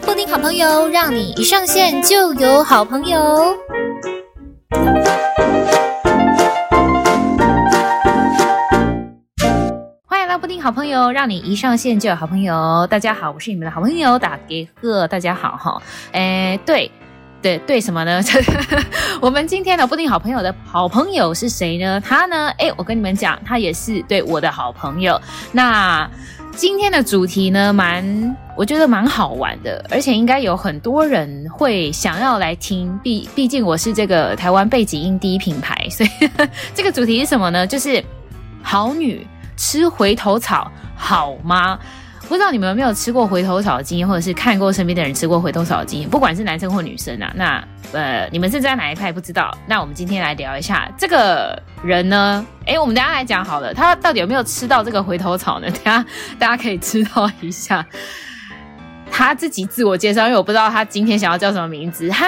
布丁好朋友，让你一上线就有好朋友。欢迎来布丁好朋友，让你一上线就有好朋友。大家好，我是你们的好朋友打给贺，大家好哈。诶，对。对对，什么呢？我们今天的布丁好朋友的好朋友是谁呢？他呢？哎，我跟你们讲，他也是对我的好朋友。那今天的主题呢，蛮我觉得蛮好玩的，而且应该有很多人会想要来听。毕毕竟我是这个台湾背景音第一品牌，所以呵 呵这个主题是什么呢？就是好女吃回头草好吗？不知道你们有没有吃过回头草的经验，或者是看过身边的人吃过回头草的经验，不管是男生或女生啊，那呃，你们是在哪一派？不知道。那我们今天来聊一下这个人呢？诶，我们等下来讲好了，他到底有没有吃到这个回头草呢？等下大家可以知道一下。他自己自我介绍，因为我不知道他今天想要叫什么名字。嗨，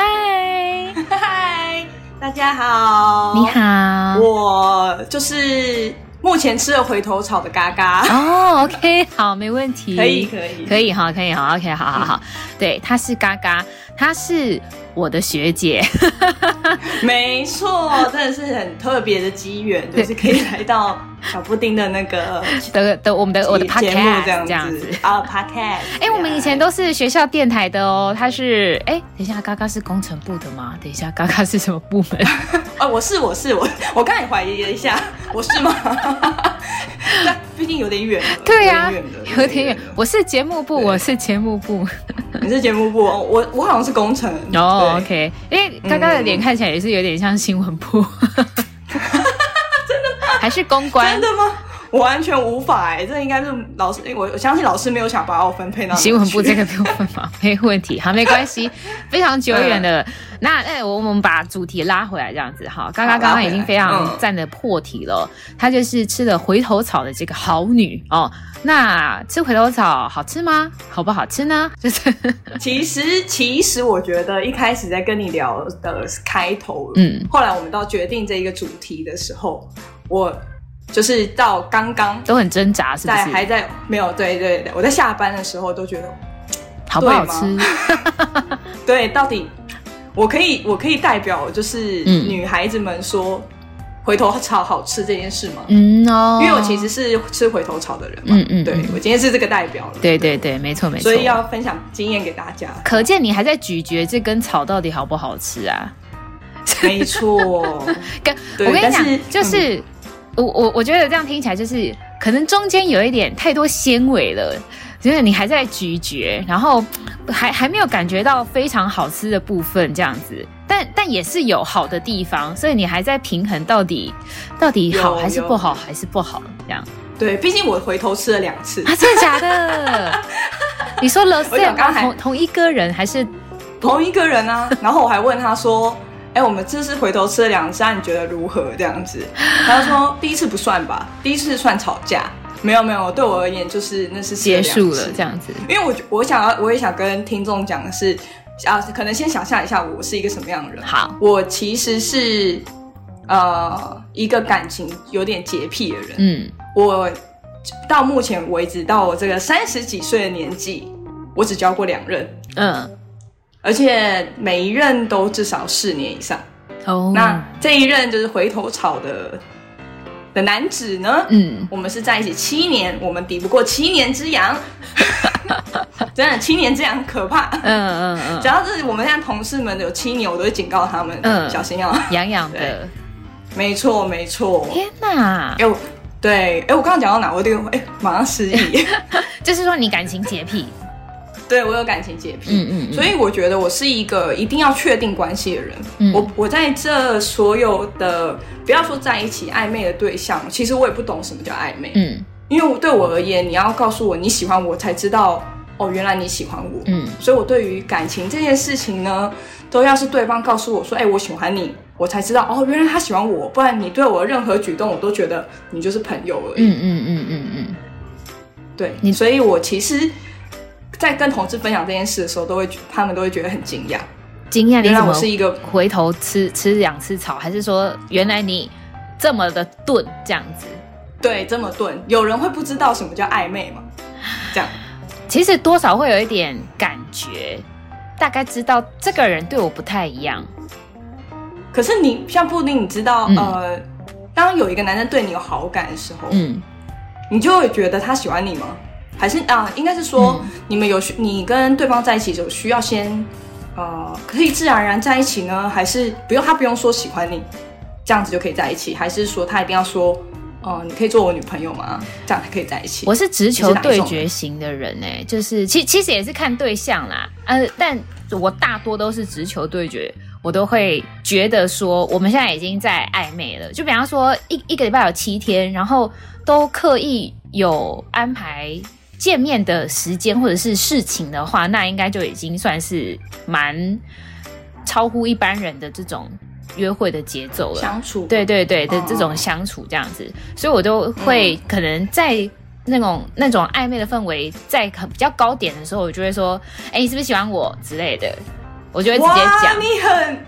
嗨，大家好，你好，我就是。目前吃了回头草的嘎嘎。哦，OK，好，没问题，可以，可以，可以，哈，可以，哈，OK，好好好，对，他是嘎嘎，他是我的学姐，没错，真的是很特别的机缘，就是可以来到。小布丁的那个 的的我们的我的 podcast 这样子啊 podcast，哎，我们以前都是学校电台的哦。他是哎，等一下，嘎嘎是工程部的吗？等一下，嘎嘎是什么部门？啊，我是我是我，我刚才怀疑了一下，我是吗？但毕竟有点远。对呀，有点远。我是节目部，我是节目部。你是节目部，我我好像是工程哦。OK，因为嘎嘎的脸看起来也是有点像新闻部。真的吗还是公关？真的吗？我完全无法哎、欸，这应该是老师，我我相信老师没有想把我分配到新闻部这个部分嘛，没问题，好，没关系，非常久远的。嗯、那哎，我们把主题拉回来，这样子哈，刚刚刚刚已经非常赞的破题了，她、嗯、就是吃了回头草的这个好女哦。那吃回头草好吃吗？好不好吃呢？就是其实其实我觉得一开始在跟你聊的开头，嗯，后来我们到决定这一个主题的时候。我就是到刚刚都很挣扎，是不是？在还在没有对对对，我在下班的时候都觉得 好不好吃？对，到底我可以我可以代表就是女孩子们说回头草好吃这件事吗？嗯哦，因为我其实是吃回头草的人嘛，嗯嗯，对我今天是这个代表了，对对对，没错没错，所以要分享经验给大家。可见你还在咀嚼这根草到底好不好吃啊？没错，跟我跟你讲，就是。我我我觉得这样听起来就是可能中间有一点太多纤维了，就是你还在咀嚼，然后还还没有感觉到非常好吃的部分这样子，但但也是有好的地方，所以你还在平衡到底到底好还是不好还是不好这样。对，毕竟我回头吃了两次啊，真的假的？你说了是刚同同一个人还是同一个人啊？然后我还问他说。哎，我们这次回头吃了两次，你觉得如何？这样子，他说第一次不算吧，第一次算吵架，没有没有，对我而言就是那是结束了这样子。因为我我想要，我也想跟听众讲的是，啊，可能先想象一下我是一个什么样的人。好，我其实是呃一个感情有点洁癖的人。嗯，我到目前为止，到我这个三十几岁的年纪，我只交过两任。嗯。而且每一任都至少四年以上哦。Oh. 那这一任就是回头草的的男子呢？嗯，我们是在一起七年，我们抵不过七年之痒。真的，七年之痒可怕。嗯嗯嗯。只要是我们现在同事们有七年，我都会警告他们，嗯，小心哦，痒痒的。没错没错。天哪！哎，对，哎，我刚刚讲到哪？我这个哎，马上失忆。就是说你感情洁癖。对，我有感情洁癖，嗯嗯，嗯，所以我觉得我是一个一定要确定关系的人。嗯，我我在这所有的不要说在一起暧昧的对象，其实我也不懂什么叫暧昧。嗯，因为对我而言，你要告诉我你喜欢我，才知道哦，原来你喜欢我。嗯，所以我对于感情这件事情呢，都要是对方告诉我说，哎，我喜欢你，我才知道哦，原来他喜欢我。不然你对我的任何举动，我都觉得你就是朋友而已。嗯嗯嗯嗯嗯，对，你所以我其实。在跟同事分享这件事的时候，都会他们都会觉得很惊讶，惊讶。原来我是一个回头吃吃两次草，还是说原来你这么的钝这样子？对，这么钝。有人会不知道什么叫暧昧吗？这样，其实多少会有一点感觉，大概知道这个人对我不太一样。可是你像布丁，你知道，嗯、呃，当有一个男生对你有好感的时候，嗯，你就会觉得他喜欢你吗？还是啊，应该是说、嗯、你们有你跟对方在一起就需要先，呃，可以自然而然在一起呢？还是不用他不用说喜欢你，这样子就可以在一起？还是说他一定要说，哦、呃，你可以做我女朋友吗？这样才可以在一起？我是直球对决型的人哎，就是其其实也是看对象啦，呃，但我大多都是直球对决。我都会觉得说，我们现在已经在暧昧了。就比方说一，一一个礼拜有七天，然后都刻意有安排见面的时间或者是事情的话，那应该就已经算是蛮超乎一般人的这种约会的节奏了。相处，对对对的这种相处这样子，所以我都会可能在那种那种暧昧的氛围在比较高点的时候，我就会说，哎，你是不是喜欢我？之类的。我就会直接讲，你很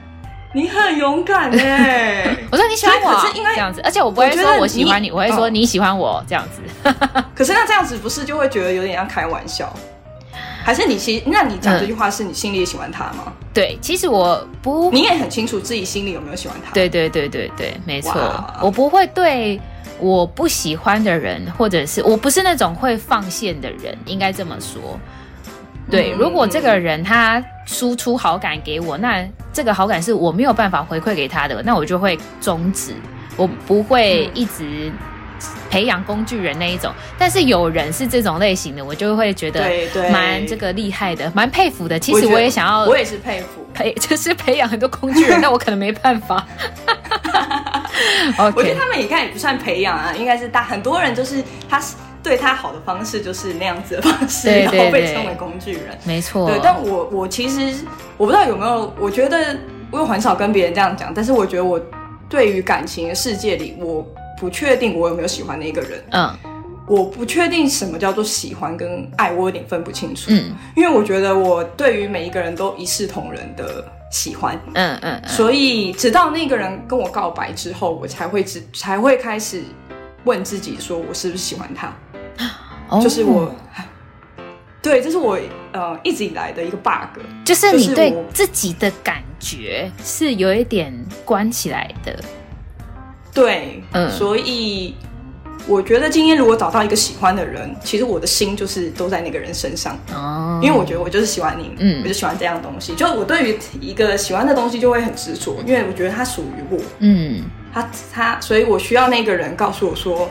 你很勇敢哎！我说你喜欢我，可是应该这样子，而且我不会说我喜欢你，我会说你喜欢我这样子。可是那这样子不是就会觉得有点像开玩笑？还是你其实那你讲这句话是你心里也喜欢他吗？对，其实我不，你也很清楚自己心里有没有喜欢他。对对对对对，没错，我不会对我不喜欢的人，或者是我不是那种会放线的人，应该这么说。对，如果这个人他输出好感给我，那这个好感是我没有办法回馈给他的，那我就会终止，我不会一直培养工具人那一种。但是有人是这种类型的，我就会觉得蛮这个厉害的，蛮佩服的。其实我也想要，我也是佩服，培 就是培养很多工具人，但我可能没办法。我觉得他们应该也不算培养啊，应该是大很多人就是他是。对他好的方式就是那样子的方式，对对对，然后被称为工具人，没错。对，但我我其实我不知道有没有，我觉得我又很少跟别人这样讲，但是我觉得我对于感情的世界里，我不确定我有没有喜欢的一个人。嗯，我不确定什么叫做喜欢跟爱，我有点分不清楚。嗯，因为我觉得我对于每一个人都一视同仁的喜欢。嗯嗯，嗯，所以直到那个人跟我告白之后，我才会知才会开始问自己说，我是不是喜欢他。就是我，oh. 对，这是我呃一直以来的一个 bug，就是你对自己的感觉是有一点关起来的。对，嗯，所以我觉得今天如果找到一个喜欢的人，其实我的心就是都在那个人身上哦，oh. 因为我觉得我就是喜欢你，嗯，我就喜欢这样东西，就我对于一个喜欢的东西就会很执着，因为我觉得它属于我，嗯，他他，所以我需要那个人告诉我说，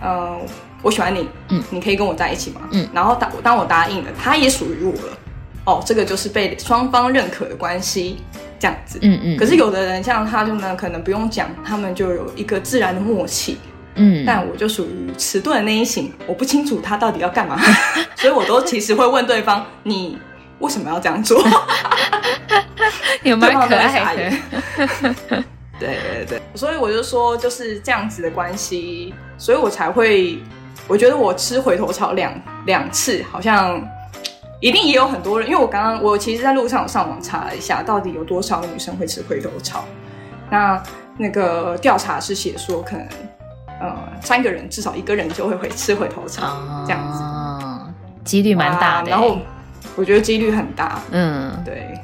呃。我喜欢你，嗯，你可以跟我在一起吗？嗯，然后当当我答应了，他也属于我了，哦，这个就是被双方认可的关系，这样子，嗯嗯。可是有的人像他就呢，可能不用讲，他们就有一个自然的默契，嗯。但我就属于迟钝的那一型，我不清楚他到底要干嘛，所以我都其实会问对方，你为什么要这样做？有蛮可爱的。对对对，所以我就说就是这样子的关系，所以我才会。我觉得我吃回头草两两次，好像一定也有很多人，因为我刚刚我其实，在路上我上网查了一下，到底有多少女生会吃回头草。那那个调查是写说，可能呃三个人至少一个人就会会吃回头草，哦、这样子，几率蛮大的。然后我觉得几率很大，嗯，对。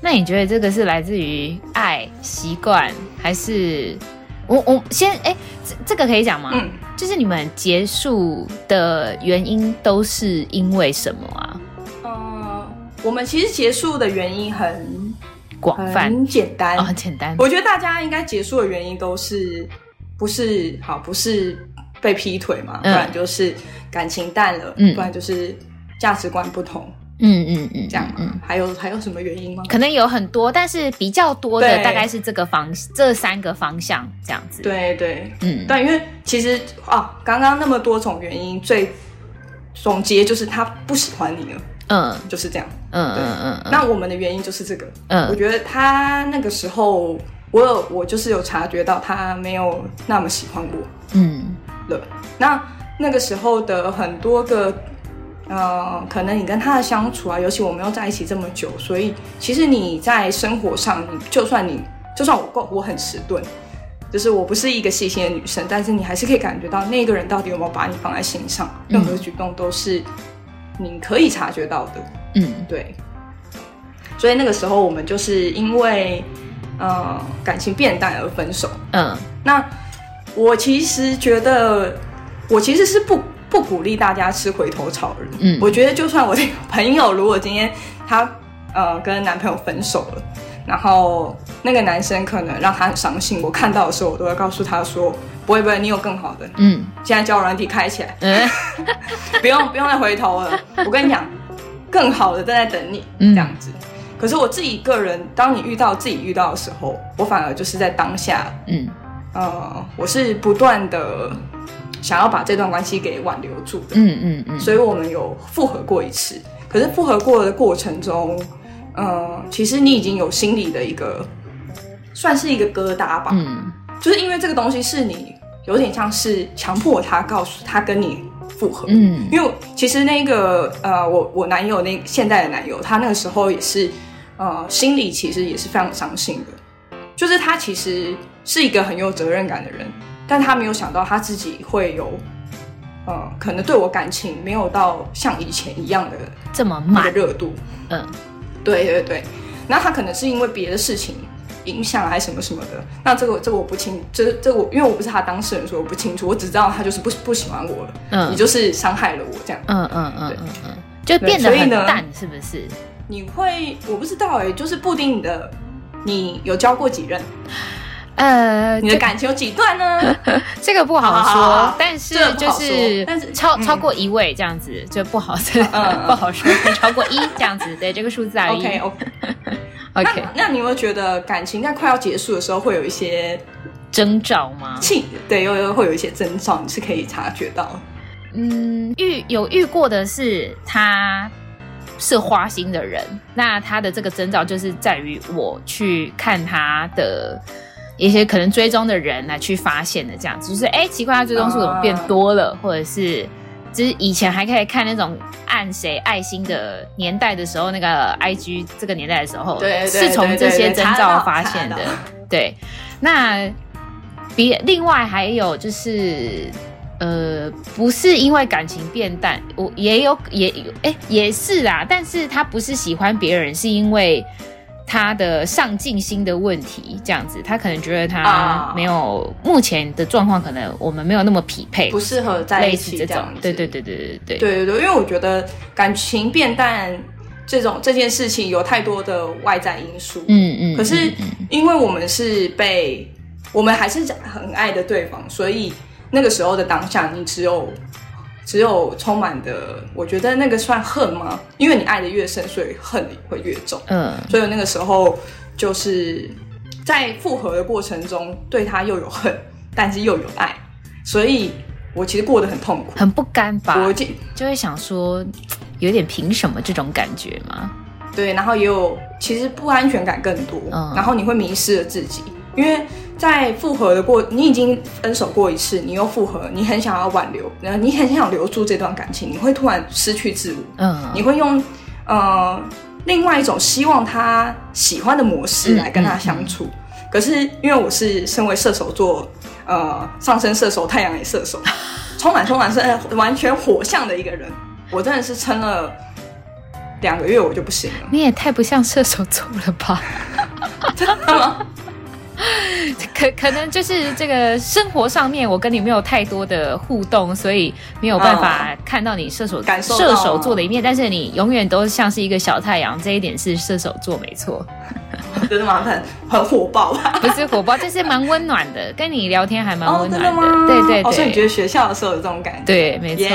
那你觉得这个是来自于爱习惯，还是我我先哎，这这个可以讲吗？嗯。就是你们结束的原因都是因为什么啊？呃，我们其实结束的原因很广泛、很简单、哦、很简单。我觉得大家应该结束的原因都是不是好，不是被劈腿嘛，嗯、不然就是感情淡了，嗯、不然就是价值观不同。嗯嗯嗯，嗯这样，嗯，还有还有什么原因吗？可能有很多，但是比较多的大概是这个方这三个方向这样子。对对，嗯，对，因为其实啊，刚刚那么多种原因，最总结就是他不喜欢你了，嗯，就是这样，嗯嗯嗯。那我们的原因就是这个，嗯，我觉得他那个时候，我有我就是有察觉到他没有那么喜欢我，嗯。了。那那个时候的很多个。呃，可能你跟他的相处啊，尤其我们又在一起这么久，所以其实你在生活上，你就算你就算我够我很迟钝，就是我不是一个细心的女生，但是你还是可以感觉到那个人到底有没有把你放在心上，任何举动都是你可以察觉到的。嗯，对。所以那个时候我们就是因为呃感情变淡而分手。嗯，那我其实觉得，我其实是不不鼓励大家吃回头草人。嗯，我觉得就算我的朋友如果今天他呃跟男朋友分手了。然后那个男生可能让他很伤心，我看到的时候，我都会告诉他说：“不会不会，你有更好的。”嗯，现在交友软体开起来，嗯，不用不用再回头了。我跟你讲，更好的正在等你，这样子。嗯、可是我自己个人，当你遇到自己遇到的时候，我反而就是在当下，嗯呃，我是不断的想要把这段关系给挽留住的，嗯嗯嗯。所以我们有复合过一次，可是复合过的过程中。呃，其实你已经有心理的一个，算是一个疙瘩吧。嗯，就是因为这个东西是你有点像是强迫他告诉他跟你复合。嗯，因为其实那个呃，我我男友那现在的男友，他那个时候也是呃，心里其实也是非常伤心的。就是他其实是一个很有责任感的人，但他没有想到他自己会有呃，可能对我感情没有到像以前一样的这么慢的热度。嗯。对对对，那他可能是因为别的事情影响还是什么什么的，那这个这个我不清，这这我因为我不是他当事人，所以我不清楚，我只知道他就是不不喜欢我了，嗯，你就是伤害了我这样，嗯嗯嗯嗯嗯，就变得很淡，是不是？你会我不知道哎，就是布丁你的，你有交过几任？呃，你的感情有几段呢？这个不好说，但是就是，但是超超过一位这样子就不好说，不好说，超过一这样子，对这个数字而已。OK OK。那你有没有觉得感情在快要结束的时候会有一些征兆吗？对，又又会有一些征兆，你是可以察觉到。嗯，遇有遇过的是他是花心的人，那他的这个征兆就是在于我去看他的。一些可能追踪的人来去发现的这样子，就是哎、欸，奇怪，他追踪数怎么变多了？Uh, 或者是，就是以前还可以看那种按谁爱心的年代的时候，那个 IG 这个年代的时候，对，是从这些征兆发现的。对，那别另外还有就是，呃，不是因为感情变淡，我也有也有哎、欸，也是啦，但是他不是喜欢别人，是因为。他的上进心的问题，这样子，他可能觉得他没有目前的状况，可能我们没有那么匹配，不适合在一起这种。对对对对对对对对对，因为我觉得感情变淡这种这件事情有太多的外在因素。嗯嗯。可是因为我们是被我们还是很爱的对方，所以那个时候的当下，你只有。只有充满的，我觉得那个算恨吗？因为你爱的越深，所以恨会越重。嗯，所以那个时候就是在复合的过程中，对他又有恨，但是又有爱，所以我其实过得很痛苦，很不甘吧？我就就会想说，有点凭什么这种感觉吗？对，然后也有其实不安全感更多，嗯，然后你会迷失了自己，因为。在复合的过，你已经分手过一次，你又复合，你很想要挽留，然后你很想留住这段感情，你会突然失去自我，嗯，你会用呃另外一种希望他喜欢的模式来跟他相处。嗯嗯嗯、可是因为我是身为射手座，呃，上升射手，太阳也射手，充满充满是完全火象的一个人，我真的是撑了两个月，我就不行了。你也太不像射手座了吧？真的吗？可可能就是这个生活上面，我跟你没有太多的互动，所以没有办法看到你射手射手座的一面。但是你永远都像是一个小太阳，这一点是射手座没错。真的吗？很很火爆吧？不是火爆，就是蛮温暖的。跟你聊天还蛮温暖的。哦、的吗？对对对。所以你觉得学校的时候有这种感觉？对，没错。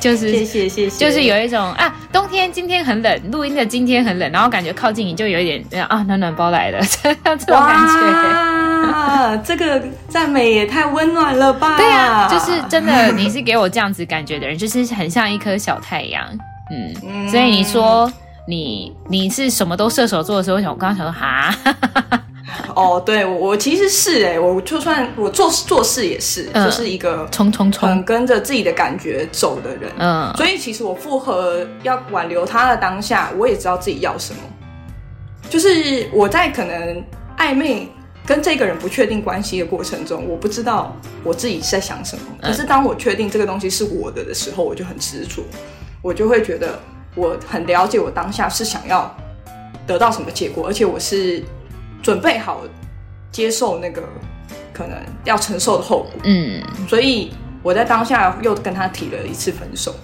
就是谢谢谢谢。就是有一种啊，冬天今天很冷，录音的今天很冷，然后感觉靠近你就有一点啊，暖暖包来了，这样这种感觉。啊，这个赞美也太温暖了吧？对呀、啊，就是真的，你是给我这样子感觉的人，就是很像一颗小太阳。嗯，嗯，所以你说。你你是什么都射手座的时候，我想我刚刚想说哈，哦，对我我其实是哎、欸，我就算我做做事也是，嗯、就是一个冲冲冲，跟着自己的感觉走的人。嗯，所以其实我复合要挽留他的当下，我也知道自己要什么。就是我在可能暧昧跟这个人不确定关系的过程中，我不知道我自己在想什么。可是当我确定这个东西是我的的时候，我就很执着。我就会觉得我很了解我当下是想要得到什么结果，而且我是准备好接受那个可能要承受的后果。嗯，所以我在当下又跟他提了一次分手。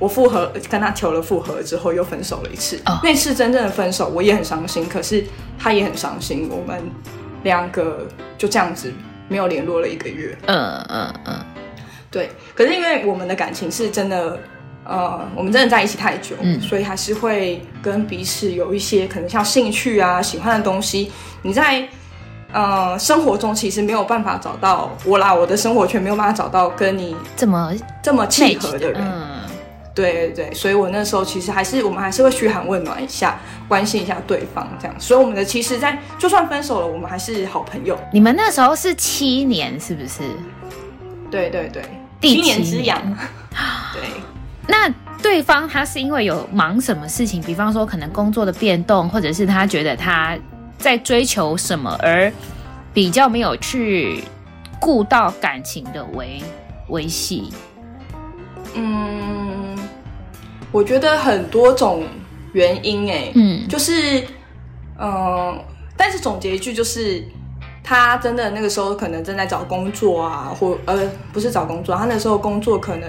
我复合，跟他求了复合之后，又分手了一次。Oh. 那次真正的分手，我也很伤心，可是他也很伤心。我们两个就这样子没有联络了一个月。嗯嗯嗯，对。可是因为我们的感情是真的，呃，我们真的在一起太久，嗯，所以还是会跟彼此有一些可能像兴趣啊、喜欢的东西。你在呃生活中其实没有办法找到我啦，我的生活圈没有办法找到跟你这么这么契合的人。嗯对对对，所以我那时候其实还是我们还是会嘘寒问暖一下，关心一下对方这样。所以我们的其实，在就算分手了，我们还是好朋友。你们那时候是七年，是不是？对对对，七年之痒。对，那对方他是因为有忙什么事情，比方说可能工作的变动，或者是他觉得他在追求什么，而比较没有去顾到感情的维维系。嗯。我觉得很多种原因哎，嗯，就是，嗯、呃，但是总结一句就是，他真的那个时候可能正在找工作啊，或呃，不是找工作，他那时候工作可能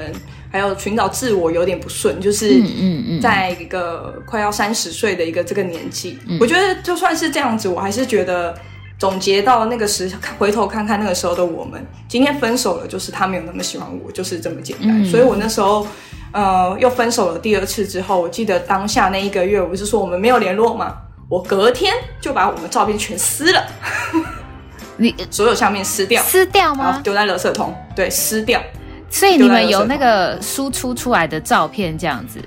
还有寻找自我有点不顺，就是，嗯嗯，在一个快要三十岁的一个这个年纪，嗯，我觉得就算是这样子，我还是觉得总结到那个时，回头看看那个时候的我们，今天分手了，就是他没有那么喜欢我，就是这么简单，嗯，所以我那时候。呃，又分手了第二次之后，我记得当下那一个月，我不是说我们没有联络吗？我隔天就把我们照片全撕了，你 所有相片撕掉，撕掉吗？丢在垃圾桶，对，撕掉。所以你们有那个输出出来的照片这样子？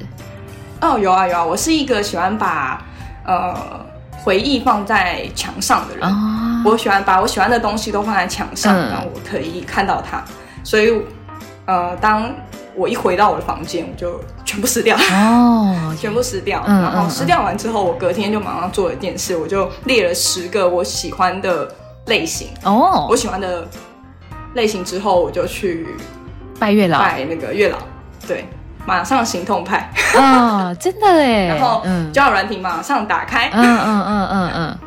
哦，有啊有啊，我是一个喜欢把呃回忆放在墙上的人，哦，我喜欢把我喜欢的东西都放在墙上，嗯，然后我可以看到它。所以呃，当我一回到我的房间，我就全部撕掉。哦，全部撕掉。嗯、然后撕掉完之后，我隔天就马上做了一件事，我就列了十个我喜欢的类型。哦，我喜欢的类型之后，我就去拜月老，拜那个月老，对，马上行动派。啊、哦，真的哎，然后交友软体马上打开，嗯嗯嗯嗯嗯，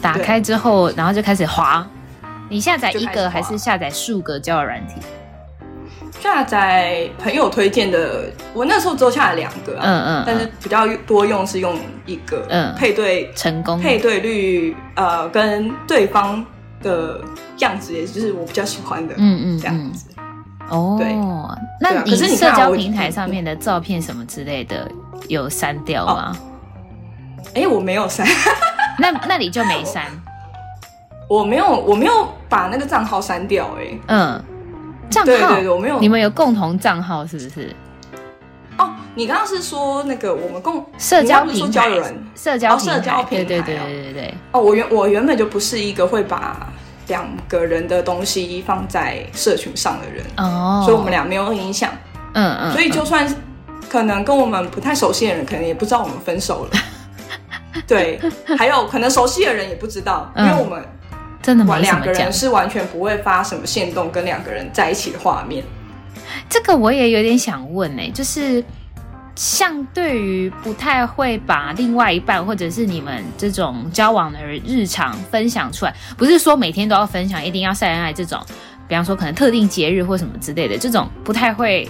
打开之后，然后就开始滑。你下载一个还是下载数个交友软体？下载朋友推荐的，我那时候只有下载两个、啊，嗯嗯，但是比较多用是用一个，嗯，配对成功，配对率，呃，跟对方的样子，也就是我比较喜欢的，嗯嗯，这样子，哦，对，那你社交平台上面的照片什么之类的有删掉吗？哎、我没有删，那那你就没删，我没有，我没有把那个账号删掉、欸，哎，嗯。账号，对对对，我没有。你们有共同账号是不是？哦，你刚刚是说那个我们共社交平台，社交社交平台，对对对对对。哦，我原我原本就不是一个会把两个人的东西放在社群上的人哦，所以我们俩没有影响。嗯嗯。所以就算可能跟我们不太熟悉的人，可能也不知道我们分手了。对，还有可能熟悉的人也不知道，因为我们。真的两个人是完全不会发什么限动跟两个人在一起的画面。这个我也有点想问呢、欸，就是像对于不太会把另外一半或者是你们这种交往的日常分享出来，不是说每天都要分享，一定要晒恩爱这种，比方说可能特定节日或什么之类的，这种不太会。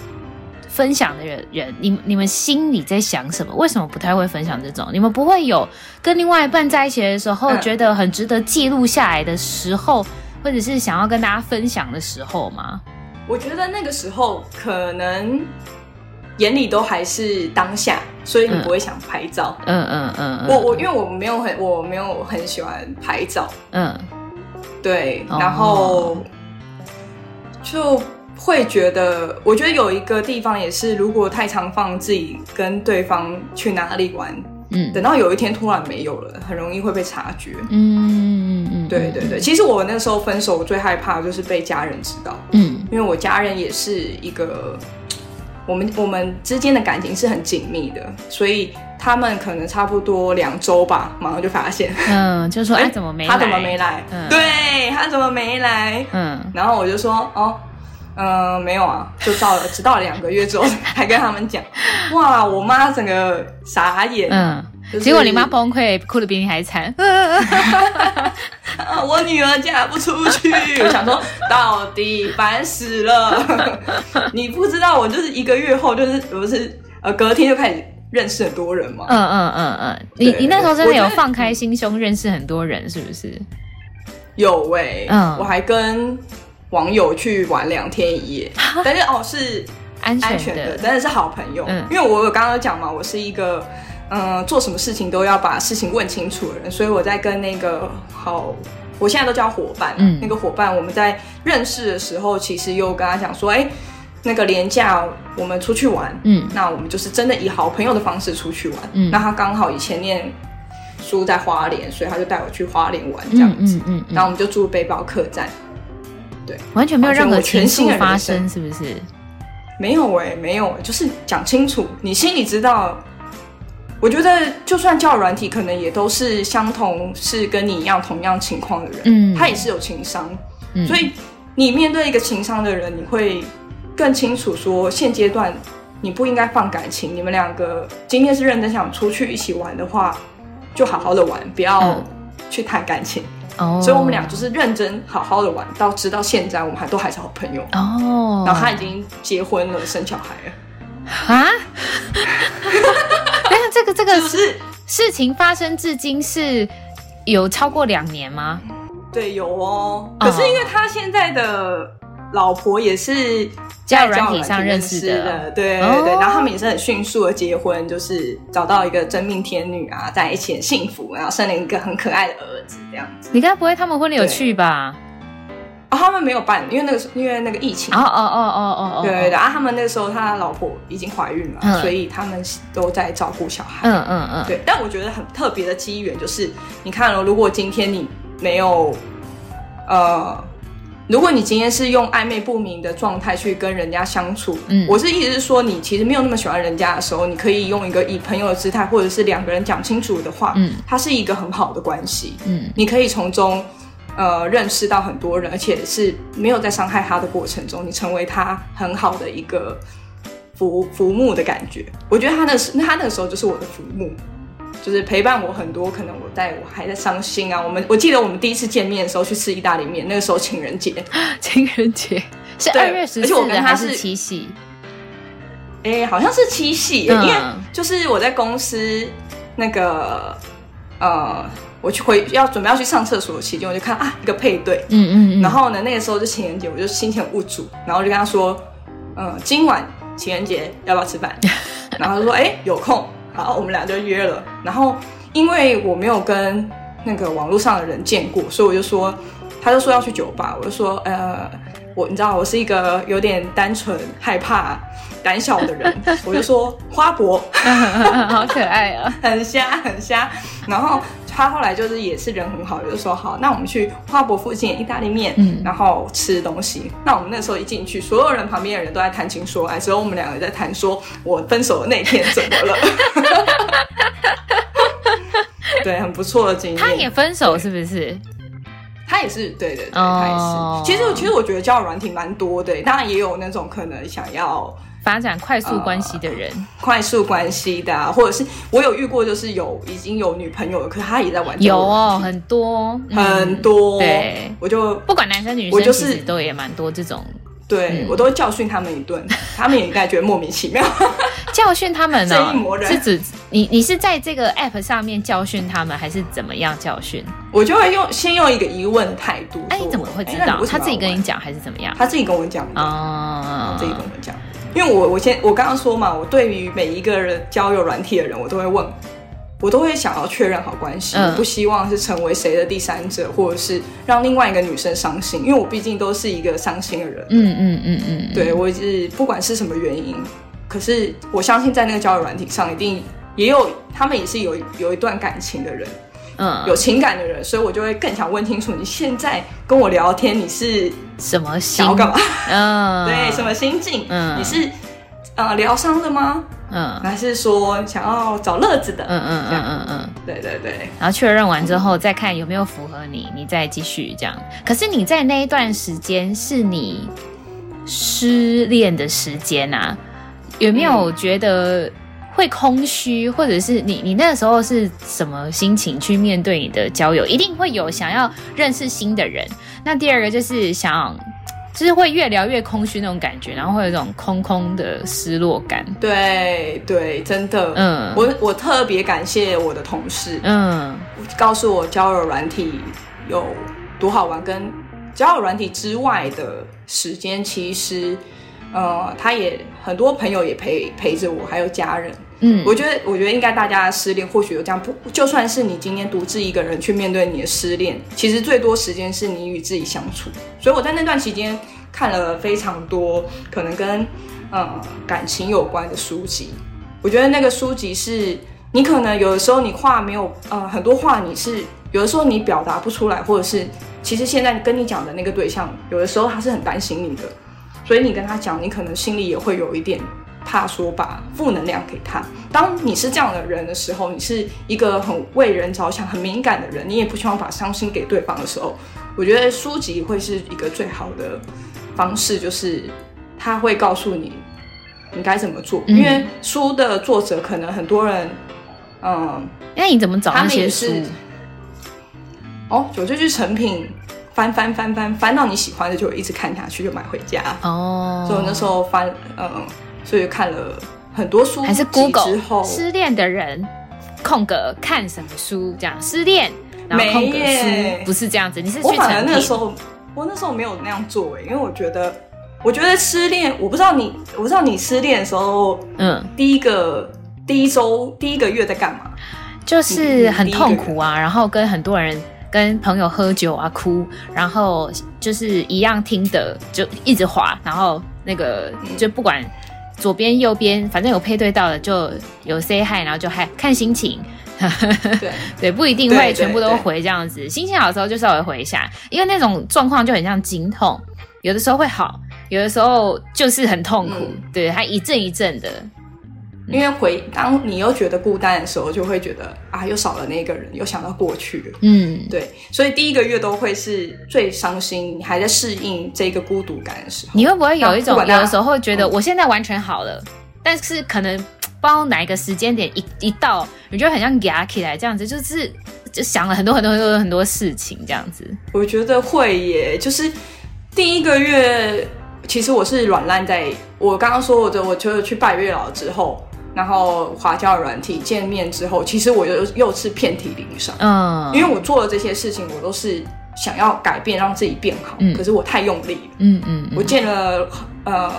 分享的人，人，你你们心里在想什么？为什么不太会分享这种？你们不会有跟另外一半在一起的时候，觉得很值得记录下来的时候，或者是想要跟大家分享的时候吗？我觉得那个时候可能眼里都还是当下，所以你不会想拍照。嗯嗯嗯，嗯。我我因为我没有很我没有很喜欢拍照。嗯，对，然后就。会觉得，我觉得有一个地方也是，如果太常放自己跟对方去哪里玩，嗯，等到有一天突然没有了，很容易会被察觉。嗯嗯嗯，对对对。其实我那时候分手，我最害怕的就是被家人知道。嗯，因为我家人也是一个，我们我们之间的感情是很紧密的，所以他们可能差不多两周吧，马上就发现，嗯，就说 哎，怎么没来？他怎么没来？嗯，对，他怎么没来？嗯，然后我就说哦。嗯，没有啊，就到了，直到两个月之后才跟他们讲。哇，我妈整个傻眼。嗯，就是、结果你妈崩溃，哭得比你还惨。我女儿嫁不出去，我想说到底烦死了。你不知道，我就是一个月后，就是不是呃，隔天就开始认识很多人嘛。嗯嗯嗯嗯，你你那时候真的有放开心胸认识很多人，是不是？有喂、欸，嗯，我还跟。网友去玩两天一夜，但是哦是安全的，真的是好朋友。嗯，因为我有刚刚讲嘛，我是一个嗯、呃、做什么事情都要把事情问清楚的人，所以我在跟那个好，我现在都叫伙伴，嗯，那个伙伴我们在认识的时候，其实又跟他讲说，哎，那个连假我们出去玩，嗯，那我们就是真的以好朋友的方式出去玩，嗯，那他刚好以前念书在花莲，所以他就带我去花莲玩这样子，嗯嗯，嗯，然后我们就住背包客栈。对，完全没有任何情愫发生，是不是？没有哎、欸，没有、欸，就是讲清楚，你心里知道。我觉得，就算交友软体，可能也都是相同，是跟你一样同样情况的人，嗯，他也是有情商，嗯，所以你面对一个情商的人，你会更清楚说，现阶段你不应该放感情，你们两个今天是认真想出去一起玩的话，就好好的玩，不要去谈感情。哦、oh.，所以我们俩就是认真好好的玩，到直到现在，我们还都还是好朋友。哦、oh.，然后他已经结婚了，生小孩了。啊？但是这个这个是事情发生至今是有超过两年吗？对，有哦。可是因为他现在的老婆也是。在软体上认识的，对对对，然后他们也是很迅速的结婚，就是找到一个真命天女啊，在一起很幸福，然后生了一个很可爱的儿子，这样子。你该不会他们婚礼有去吧？哦，他们没有办，因为那个因为那个疫情。哦哦哦哦哦对对对，啊，他们那个时候他老婆已经怀孕了，嗯，所以他们都在照顾小孩。嗯嗯嗯，对。但我觉得很特别的机缘就是，你看哦，如果今天你没有，呃。如果你今天是用暧昧不明的状态去跟人家相处，嗯，我是意思是说，你其实没有那么喜欢人家的时候，你可以用一个以朋友的姿态，或者是两个人讲清楚的话，嗯，它是一个很好的关系，嗯，你可以从中，呃，认识到很多人，而且是没有在伤害他的过程中，你成为他很好的一个浮浮木的感觉。我觉得他那时他那个时候就是我的浮木。就是陪伴我很多，可能我在我还在伤心啊。我们我记得我们第一次见面的时候去吃意大利面，那个时候情人节，情人节是二月十四，而且我跟他是七夕，哎、欸，好像是七夕、嗯，因为就是我在公司那个呃，我去回要准备要去上厕所的期间，我就看啊一个配对，嗯嗯，嗯，然后呢那个时候就情人节，我就心情很无助，然后就跟他说，嗯、呃，今晚情人节要不要吃饭？然后他说，哎、欸，有空。好，我们俩就约了。然后，因为我没有跟那个网络上的人见过，所以我就说，他就说要去酒吧。我就说，呃，我你知道，我是一个有点单纯、害怕、胆小的人。我就说花博，好可爱啊，很瞎，很瞎。然后。他后来就是也是人很好，就说好，那我们去花博附近意大利面，嗯，然后吃东西。那我们那时候一进去，所有人旁边的人都在谈情说爱，只有我们两个在谈说我分手的那天怎么了。对，很不错的经验。他也分手是不是？他也是，对对对，他也是。Oh. 其实其实我觉得交友软体蛮多的，当然也有那种可能想要。发展快速关系的人，呃、快速关系的、啊，或者是我有遇过，就是有已经有女朋友了，可是他也在玩。有哦，很多、嗯、很多。对，我就不管男生女生，我就是都也蛮多这种。对、嗯、我都会教训他们一顿，他们也应该觉得莫名其妙。教训他们呢、哦？是指你你是在这个 app 上面教训他们，还是怎么样教训？我就会用先用一个疑问的态度。哎，你怎么会知道？他自己跟你讲，还是怎么样？他自己跟我讲哦，自己跟我讲。因为我我先我刚刚说嘛，我对于每一个人交友软体的人，我都会问，我都会想要确认好关系，嗯、不希望是成为谁的第三者，或者是让另外一个女生伤心，因为我毕竟都是一个伤心的人。嗯嗯嗯嗯，对我是不管是什么原因，可是我相信在那个交友软体上，一定也有他们也是有有一段感情的人。嗯，有情感的人，所以我就会更想问清楚，你现在跟我聊天，你是什么心？想要干嘛？嗯，对，什么心境？嗯，你是呃疗伤的吗？嗯，还是说想要找乐子的？嗯嗯嗯嗯嗯，对对对。然后确认完之后，再看有没有符合你，你再继续这样。可是你在那一段时间，是你失恋的时间啊，有没有觉得会空虚，或者是你你那个时候是什么心情去面对你的交友？一定会有想要认识新的人。那第二个就是想，就是会越聊越空虚那种感觉，然后会有一种空空的失落感。对对，真的，嗯，我我特别感谢我的同事，嗯，告诉我交友软体有多好玩，跟交友软体之外的时间，其实，呃，他也很多朋友也陪陪着我，还有家人。嗯，我觉得，我觉得应该大家失恋或许有这样不，就算是你今天独自一个人去面对你的失恋，其实最多时间是你与自己相处。所以我在那段期间看了非常多可能跟呃感情有关的书籍。我觉得那个书籍是你可能有的时候你话没有呃很多话你是有的时候你表达不出来，或者是其实现在跟你讲的那个对象有的时候他是很担心你的，所以你跟他讲，你可能心里也会有一点。怕说把负能量给他。当你是这样的人的时候，你是一个很为人着想、很敏感的人，你也不希望把伤心给对方的时候，我觉得书籍会是一个最好的方式，就是他会告诉你你该怎么做。嗯、因为书的作者可能很多人，嗯，那你怎么找那些书？哦，有这句成品翻翻翻翻翻到你喜欢的，就一直看下去，就买回家。哦，所以我那时候翻，嗯。所以看了很多书，还是 Google 之后失恋的人空格看什么书？这样失恋，然后空格书不是这样子。你是去我反正那时候，我那时候没有那样做哎，因为我觉得，我觉得失恋，我不知道你，我不知道你失恋的时候，嗯，第一个第一周第一个月在干嘛？就是很痛苦啊，然后跟很多人跟朋友喝酒啊哭，然后就是一样听的就一直滑，然后那个就不管。左边右边，反正有配对到的就有 say hi，然后就嗨，看心情。对 对，不一定会全部都回这样子。心情好的时候就稍微回一下，因为那种状况就很像经痛，有的时候会好，有的时候就是很痛苦。嗯、对，它一阵一阵的。因为回当你又觉得孤单的时候，就会觉得啊，又少了那个人，又想到过去了。嗯，对，所以第一个月都会是最伤心，你还在适应这个孤独感的时候。你会不会有一种有的时候会觉得我现在完全好了，嗯、但是可能不知道哪一个时间点一一到，你就很像压起来这样子，就是就想了很多很多很多很多事情这样子。我觉得会耶，就是第一个月，其实我是软烂在，我刚刚说我的，我就去拜月老之后。然后滑交友软体见面之后，其实我又又是遍体鳞伤。嗯，因为我做的这些事情，我都是想要改变，让自己变好。嗯，可是我太用力了。嗯嗯，我见了呃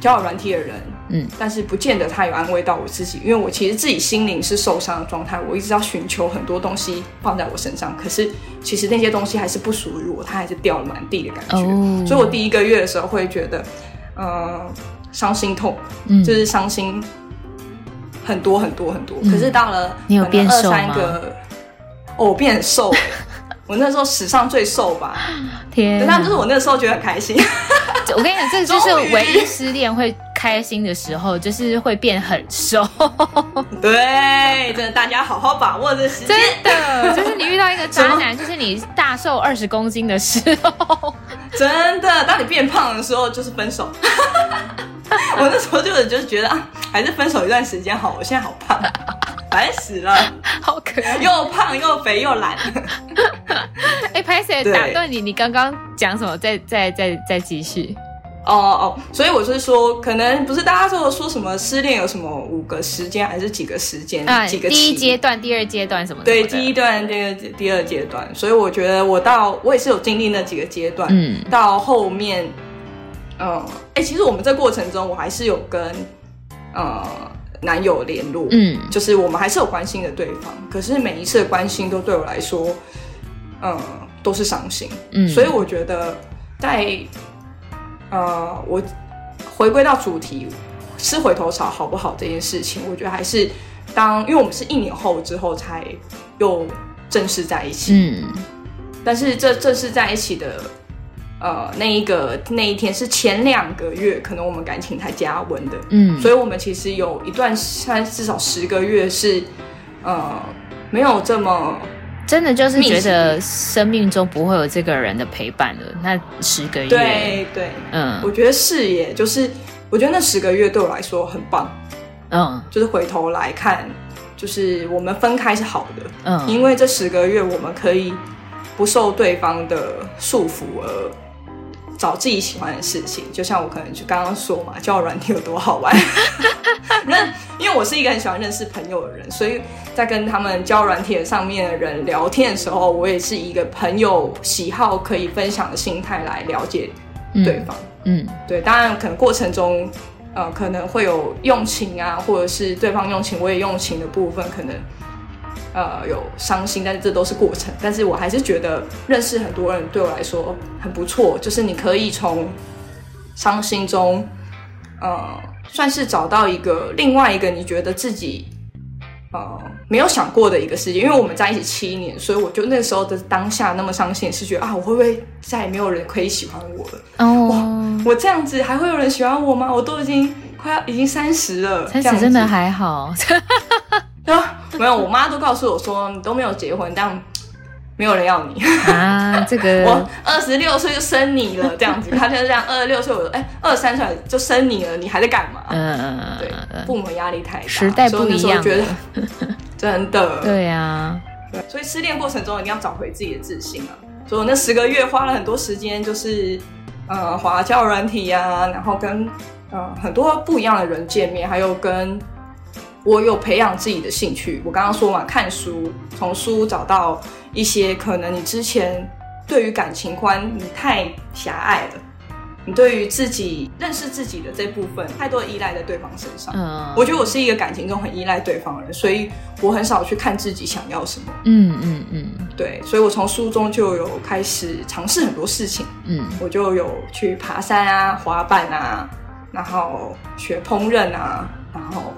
交友软体的人，嗯，但是不见得他有安慰到我自己，因为我其实自己心灵是受伤的状态，我一直要寻求很多东西放在我身上，可是其实那些东西还是不属于我，它还是掉了满地的感觉。哦，所以我第一个月的时候会觉得，呃，伤心痛，嗯，就是伤心。很多很多很多，可是到了你有变瘦三个，哦，我变瘦，我那时候史上最瘦吧。天，但就是我那个时候觉得很开心。我跟你讲，这就是唯一失恋会开心的时候，就是会变很瘦。对，真的，大家好好把握这时间。真的，就是你遇到一个渣男，就是你大瘦二十公斤的时候。真的，当你变胖的时候，就是分手。我那时候就是就是觉得啊，还是分手一段时间好。我现在好胖，烦死了，好可爱，又胖又肥又懒。哎，拍谁打断你，你刚刚讲什么？再再再再继续。哦哦，所以我是说，可能不是大家说说什么失恋有什么五个时间，还是几个时间？啊，几个第一阶段、第二阶段什么的？对，第一段、第二第二阶段。所以我觉得我到我也是有经历那几个阶段。嗯，到后面。嗯，哎、欸，其实我们这过程中，我还是有跟呃男友联络，嗯，就是我们还是有关心的对方。可是每一次的关心都对我来说，嗯，都是伤心。嗯，所以我觉得在呃，我回归到主题，吃回头草好不好这件事情，我觉得还是当，因为我们是一年后之后才又正式在一起，嗯，但是这正式在一起的。呃，那一个那一天是前两个月，可能我们感情才加温的，嗯，所以我们其实有一段，算至少十个月是，呃，没有这么真的就是觉得生命中不会有这个人的陪伴了。那十个月，对对，嗯，我觉得是耶，就是我觉得那十个月对我来说很棒，嗯，就是回头来看，就是我们分开是好的，嗯，因为这十个月我们可以不受对方的束缚而。找自己喜欢的事情，就像我可能就刚刚说嘛，交友软体有多好玩。那因为我是一个很喜欢认识朋友的人，所以在跟他们交友软体上面的人聊天的时候，我也是一个朋友喜好可以分享的心态来了解对方。嗯，嗯对，当然可能过程中，呃，可能会有用情啊，或者是对方用情，我也用情的部分，可能。呃，有伤心，但是这都是过程。但是我还是觉得认识很多人对我来说很不错，就是你可以从伤心中，呃，算是找到一个另外一个你觉得自己呃没有想过的一个世界。因为我们在一起七年，所以我就那时候的当下那么伤心，是觉得啊，我会不会再也没有人可以喜欢我了？哦，哇，我这样子还会有人喜欢我吗？我都已经快要已经三十了，三十真的还好。啊，没有，我妈都告诉我说，你都没有结婚，但没有人要你啊。这个 我二十六岁就生你了，这样子，她就是这样。二十六岁，我说，哎，二十三岁就生你了，你还在干嘛？嗯嗯嗯，对，父母压力太大，时代不一样，觉得 真的，对呀，对，所以失恋过程中一定要找回自己的自信啊。所以我那十个月花了很多时间，就是呃，滑交友软体呀，然后跟呃很多不一样的人见面，还有跟。我有培养自己的兴趣，我刚刚说嘛，看书，从书找到一些可能你之前对于感情观你太狭隘了，你对于自己认识自己的这部分太多依赖在对方身上。嗯，我觉得我是一个感情中很依赖对方的人，所以我很少去看自己想要什么。嗯嗯嗯，对，所以我从书中就有开始尝试很多事情。嗯，我就有去爬山啊、滑板啊，然后学烹饪啊，然后。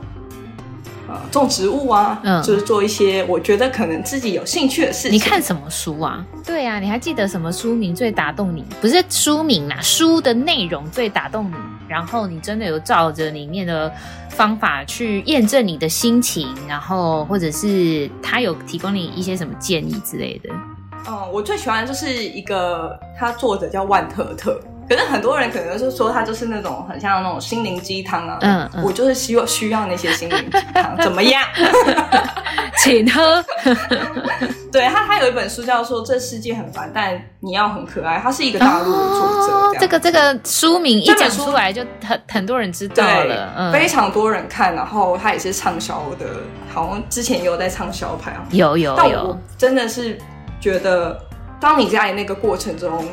呃，种植物啊，嗯，就是做一些我觉得可能自己有兴趣的事情。你看什么书啊？对啊，你还记得什么书名最打动你？不是书名啦，书的内容最打动你，然后你真的有照着里面的方法去验证你的心情，然后或者是他有提供你一些什么建议之类的。嗯，我最喜欢的就是一个，他作者叫万特特。可是很多人可能是说他就是那种很像那种心灵鸡汤啊，嗯，嗯，我就是希望需要那些心灵鸡汤，怎么样？请喝。对他，他有一本书叫做《这世界很烦，但你要很可爱》，他是一个大陆的作者。哦、这，这个这个书名一讲出来，就很很多人知道了，嗯、非常多人看。然后他也是畅销的，好像之前也有在畅销排行。有有有，但我真的是觉得，当你在那个过程中。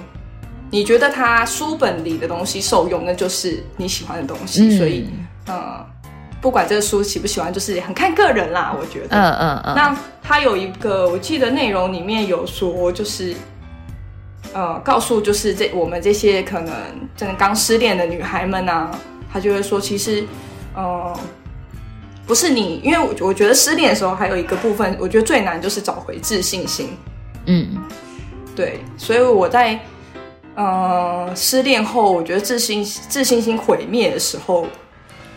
你觉得他书本里的东西受用，那就是你喜欢的东西。嗯、所以，嗯，不管这个书喜不喜欢，就是很看个人啦。我觉得，嗯嗯嗯。那他有一个，我记得内容里面有说，就是，呃，告诉就是这我们这些可能真的刚失恋的女孩们啊，他就会说，其实，呃，不是你，因为我我觉得失恋的时候还有一个部分，我觉得最难就是找回自信心。嗯，对，所以我在。呃，失恋后，我觉得自信自信心毁灭的时候，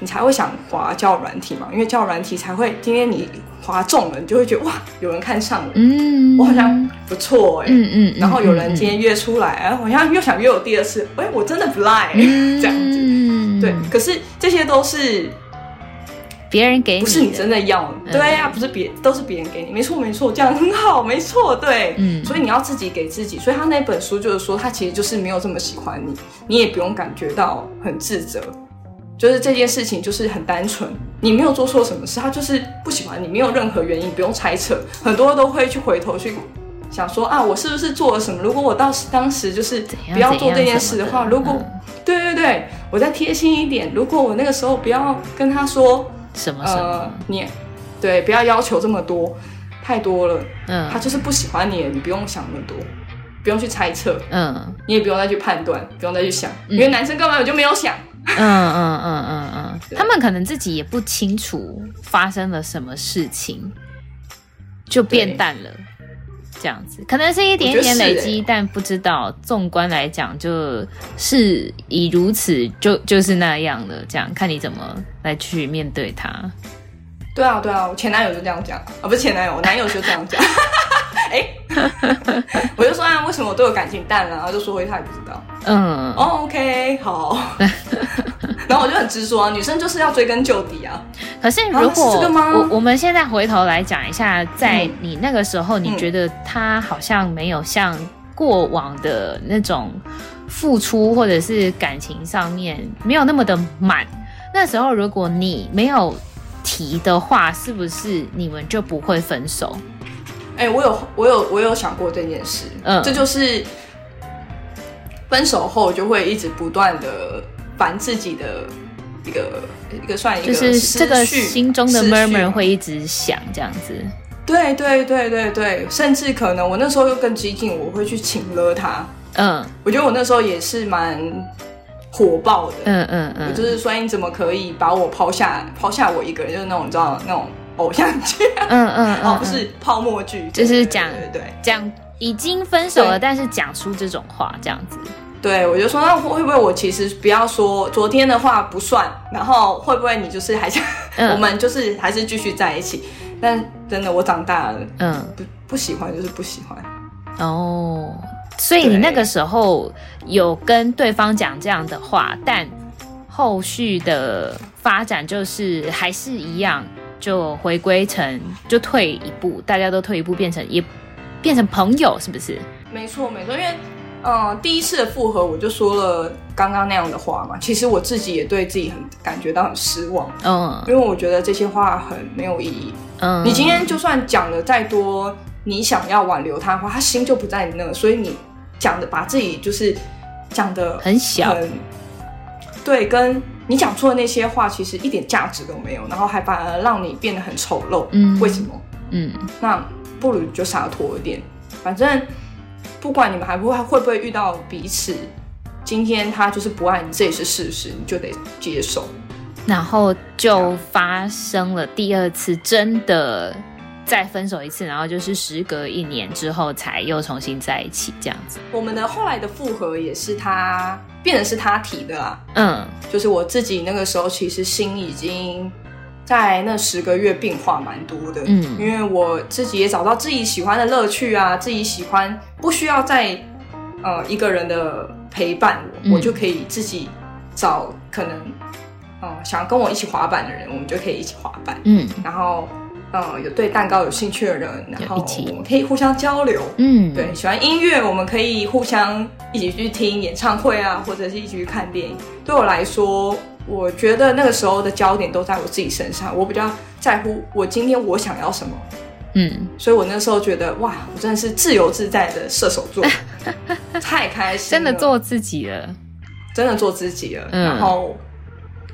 你才会想滑教软体嘛，因为教软体才会，今天你滑中了，你就会觉得哇，有人看上了，嗯，我好像不错哎、欸，嗯嗯，然后有人今天约出来，哎、嗯，好像又想约我第二次，哎，我真的不赖、欸，嗯、这样子，嗯，对，可是这些都是。别人给你，不是你真的要，对呀、啊，不是别都是别人给你，没错没错，这样很好，没错，对，嗯，所以你要自己给自己，所以他那本书就是说，他其实就是没有这么喜欢你，你也不用感觉到很自责，就是这件事情就是很单纯，你没有做错什么事，他就是不喜欢你，没有任何原因，不用猜测，很多人都会去回头去想说啊，我是不是做了什么？如果我到时当时就是不要做这件事的话，的如果、嗯、对对对，我再贴心一点，如果我那个时候不要跟他说。什么什么？呃、你对，不要要求这么多，太多了。嗯，他就是不喜欢你，你不用想那么多，不用去猜测。嗯，你也不用再去判断，不用再去想，嗯、因为男生根本就没有想。嗯嗯嗯嗯嗯，他们可能自己也不清楚发生了什么事情，就变淡了。这样子，可能是一点一点累积，欸、但不知道。纵观来讲，就是以如此就就是那样的。这样看你怎么来去面对他。对啊，对啊，我前男友就这样讲啊，不是前男友，我男友就这样讲。哎、欸，我就说啊，为什么我对我感情淡了？然后就说回他也不知道。嗯，哦、oh,，OK，好。然后我就很直说，女生就是要追根究底啊。可是如果、啊、是这个吗？我我们现在回头来讲一下，在你那个时候，你觉得他好像没有像过往的那种付出，或者是感情上面没有那么的满。那时候如果你没有提的话，是不是你们就不会分手？哎、欸，我有，我有，我有想过这件事。嗯，这就是分手后就会一直不断的烦自己的一个一个算一个，就是这个心中的 murmur 会一直响这样子。对对对对对，甚至可能我那时候又更激进，我会去请了他。嗯，我觉得我那时候也是蛮火爆的。嗯嗯嗯，就是说你怎么可以把我抛下抛下我一个人，就是那种你知道那种。偶像剧，嗯嗯，嗯，哦，不是泡沫剧，就是讲对对讲已经分手了，但是讲出这种话这样子。对，我就说那会不会我其实不要说昨天的话不算，然后会不会你就是还想、嗯、我们就是还是继续在一起？但真的我长大了，嗯，不不喜欢就是不喜欢。哦，所以你那个时候有跟对方讲这样的话，但后续的发展就是还是一样。就回归成，就退一步，大家都退一步，变成也变成朋友，是不是？没错，没错。因为，第一次的复合，我就说了刚刚那样的话嘛。其实我自己也对自己很感觉到很失望，嗯，因为我觉得这些话很没有意义。嗯，你今天就算讲了再多，你想要挽留他的话，他心就不在你那，所以你讲的把自己就是讲的很小，对，跟。你讲出的那些话，其实一点价值都没有，然后还反而让你变得很丑陋。嗯，为什么？嗯，那不如就洒脱一点。反正不管你们还不会会不会遇到彼此，今天他就是不爱你，这也是事实，你就得接受。然后就发生了第二次，真的再分手一次，然后就是时隔一年之后才又重新在一起，这样子。我们的后来的复合也是他。变成是他提的啦，嗯，就是我自己那个时候其实心已经在那十个月变化蛮多的，嗯，因为我自己也找到自己喜欢的乐趣啊，自己喜欢不需要再呃一个人的陪伴我，嗯，我就可以自己找可能呃想跟我一起滑板的人，我们就可以一起滑板，嗯，然后。嗯，有对蛋糕有兴趣的人，然后我们可以互相交流。嗯，对，喜欢音乐，我们可以互相一起去听演唱会啊，或者是一起去看电影。对我来说，我觉得那个时候的焦点都在我自己身上，我比较在乎我今天我想要什么。嗯，所以我那时候觉得哇，我真的是自由自在的射手座，太开心，真的做自己了，真的做自己了。嗯，然后，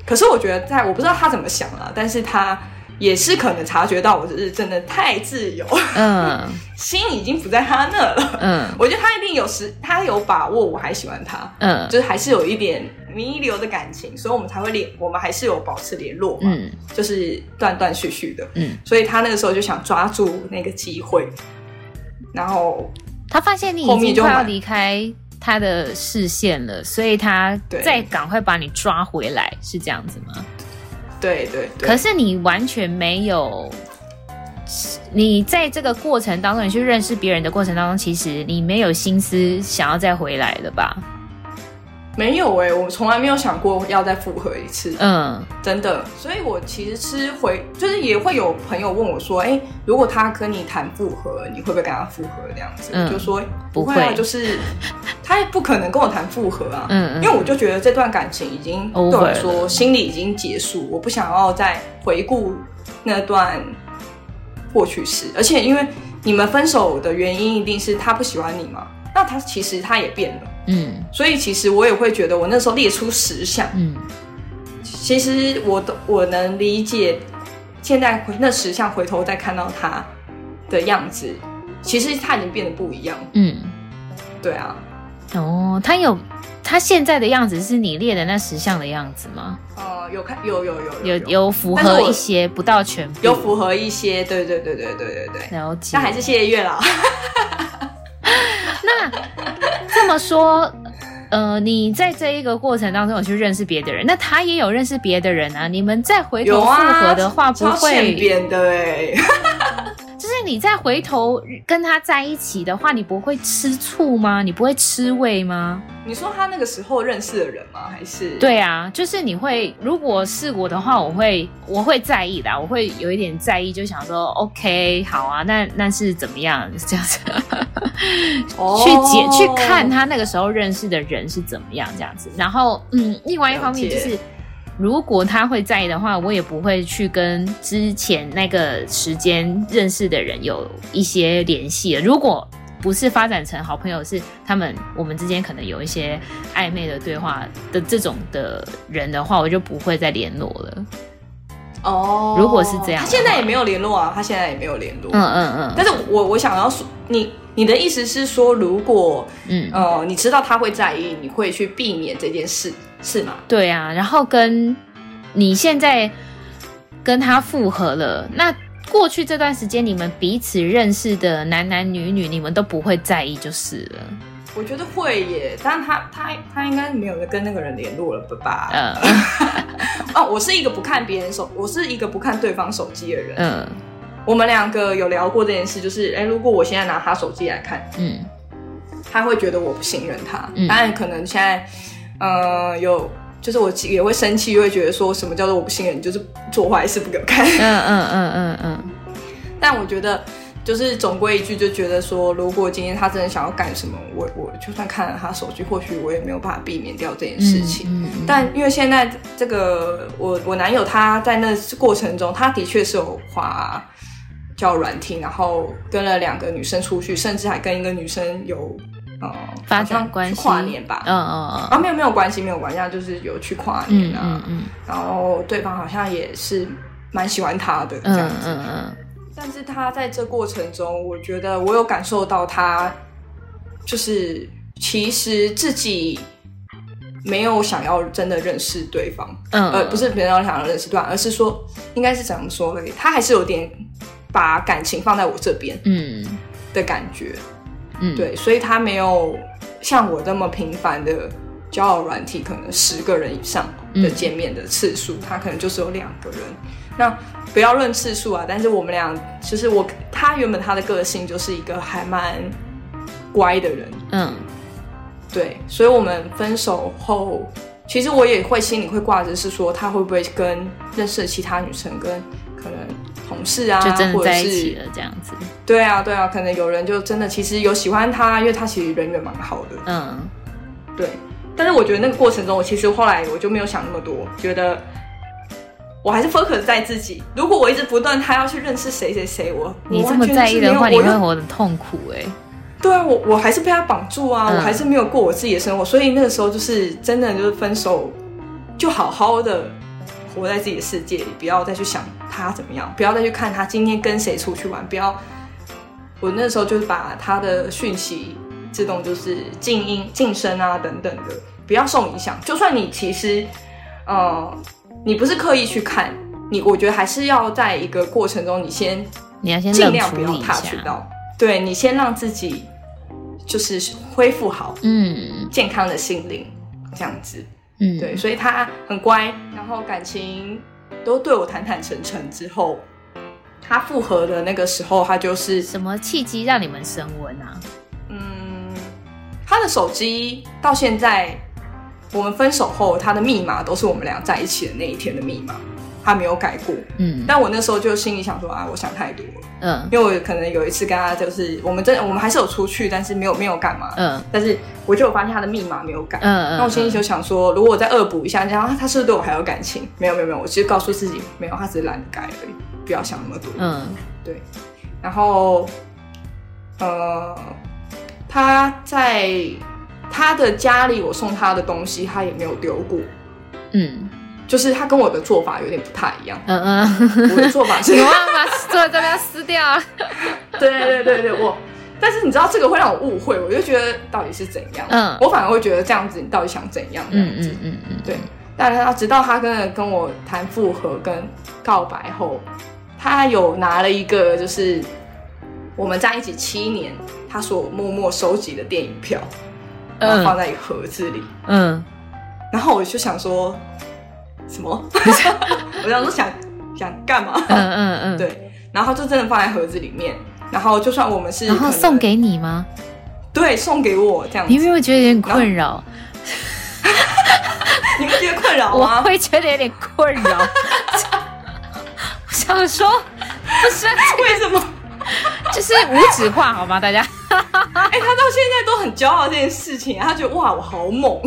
可是我觉得，在我不知道他怎么想了，但是他。也是可能察觉到我是真的太自由，嗯，心已经不在他那了，嗯，我觉得他一定有时，他有把握我还喜欢他，嗯，就是还是有一点弥留的感情，所以我们才会联，我们还是有保持联络嘛，嗯，就是断断续续的，嗯，所以他那个时候就想抓住那个机会，然后他发现你已经快要离开他的视线了，所以他再赶快把你抓回来，是这样子吗？对对对，可是你完全没有，你在这个过程当中，你去认识别人的过程当中，其实你没有心思想要再回来了吧？没有哎、欸，我从来没有想过要再复合一次。嗯，真的。所以我其实吃回，就是也会有朋友问我说：“哎、欸，如果他跟你谈复合，你会不会跟他复合？”这样子，嗯、就说不会啊，就是他也不可能跟我谈复合啊。嗯嗯，因为我就觉得这段感情已经对我来说心里已经结束，我不想要再回顾那段过去式。而且因为你们分手的原因一定是他不喜欢你嘛。那他其实他也变了，嗯，所以其实我也会觉得，我那时候列出十项，嗯，其实我都我能理解，现在回那十项回头再看到他的样子，其实他已经变得不一样，嗯，对啊，哦，他有他现在的样子是你列的那十项的样子吗？哦、呃，有看有有有有有，有，符合一些，不到全部，有符合一些，对对对对对对对，了解，那还是谢谢月老。那这么说，呃，你在这一个过程当中有去认识别的人，那他也有认识别的人啊。你们再回头复合的话，不会变的你再回头跟他在一起的话，你不会吃醋吗？你不会吃味吗？你说他那个时候认识的人吗？还是？对啊，就是你会，如果是我的话，我会我会在意的，我会有一点在意，就想说，OK，好啊，那那是怎么样这样子？哦、去解去看他那个时候认识的人是怎么样这样子，然后嗯，另外一方面就是。如果他会在意的话，我也不会去跟之前那个时间认识的人有一些联系。如果不是发展成好朋友，是他们我们之间可能有一些暧昧的对话的这种的人的话，我就不会再联络了。哦，如果是这样，他现在也没有联络啊，他现在也没有联络。嗯嗯嗯。但是我我想要说，你你的意思是说，如果嗯呃你知道他会在意，你会去避免这件事。是吗？对啊，然后跟你现在跟他复合了，那过去这段时间你们彼此认识的男男女女，你们都不会在意就是了。我觉得会耶，但他他他应该没有跟那个人联络了吧？嗯，哦，我是一个不看别人手，我是一个不看对方手机的人。嗯，我们两个有聊过这件事，就是哎，如果我现在拿他手机来看，嗯，他会觉得我不信任他，嗯，当然可能现在。呃，有，就是我也会生气，又会觉得说什么叫做我不信任你，就是做坏事不给我看。嗯嗯嗯嗯嗯。但我觉得，就是总归一句，就觉得说，如果今天他真的想要干什么，我我就算看了他手机，或许我也没有办法避免掉这件事情。嗯嗯嗯、但因为现在这个我我男友他在那过程中，他的确是有滑交友软体，然后跟了两个女生出去，甚至还跟一个女生有。呃，发展关系。跨年吧，嗯嗯嗯，啊没有没有关系没有关系，就是有去跨年啊，嗯，嗯，嗯。然后对方好像也是蛮喜欢他的这样子，嗯嗯，嗯。但是他在这过程中，我觉得我有感受到他，就是其实自己没有想要真的认识对方，嗯，呃不是别人想要认识对方，而是说应该是怎么说呢？他还是有点把感情放在我这边，嗯的感觉。嗯，对，所以他没有像我这么频繁的交友软体，可能十个人以上的见面的次数，嗯、他可能就是有两个人。那不要论次数啊，但是我们俩其实我他原本他的个性就是一个还蛮乖的人，嗯，对，所以我们分手后，其实我也会心里会挂着是说他会不会跟认识的其他女生跟可能。同事啊，就真的在一起了这样子。对啊，对啊，可能有人就真的其实有喜欢他，因为他其实人缘蛮好的。嗯，对。但是我觉得那个过程中，我其实后来我就没有想那么多，觉得我还是 focus 在自己。如果我一直不断他要去认识谁谁谁，我你这么在意的话，你会活得痛苦哎、欸。对啊，我我还是被他绑住啊，嗯、我还是没有过我自己的生活。所以那个时候就是真的就是分手，就好好的。活在自己的世界里，不要再去想他怎么样，不要再去看他今天跟谁出去玩，不要。我那时候就是把他的讯息自动就是静音、静声啊等等的，不要受影响。就算你其实，呃，你不是刻意去看，你我觉得还是要在一个过程中，你先你要先尽量不要 touch 到，对，你先让自己就是恢复好，嗯，健康的心灵这样子。嗯，对，所以他很乖，然后感情都对我坦坦诚诚。之后，他复合的那个时候，他就是什么契机让你们升温啊？嗯，他的手机到现在，我们分手后，他的密码都是我们俩在一起的那一天的密码。他没有改过，嗯，但我那时候就心里想说啊，我想太多了，嗯，因为我可能有一次跟他就是我们真的我们还是有出去，但是没有没有干嘛，嗯，但是我就有发现他的密码没有改，嗯嗯，那我心里就想说，如果我再恶补一下，然后他是不是对我还有感情？没有没有没有，我其实告诉自己没有，他只是懒得改而已，不要想那么多，嗯，对，然后呃，他在他的家里，我送他的东西，他也没有丢过，嗯。就是他跟我的做法有点不太一样。嗯嗯，我的做法是，你忘了把做这边撕掉 啊？对对对对，我。但是你知道这个会让我误会，我就觉得到底是怎样？嗯，我反而会觉得这样子，你到底想怎样？嗯嗯嗯嗯，对。但是他直到他跟跟我谈复合跟告白后，他有拿了一个就是我们在一起七年，他所默默收集的电影票，然后放在一个盒子里。嗯，然后我就想说。什么？我想说想想干嘛？嗯嗯嗯，对。然后就真的放在盒子里面。然后就算我们是，然后送给你吗？对，送给我这样子。你有没有觉得有点困扰？你会觉得困扰吗？我会觉得有点困扰。我想说，不是为什么？就是无纸化好吗？大家，哎、欸，他到现在都很骄傲这件事情，他觉得哇，我好猛。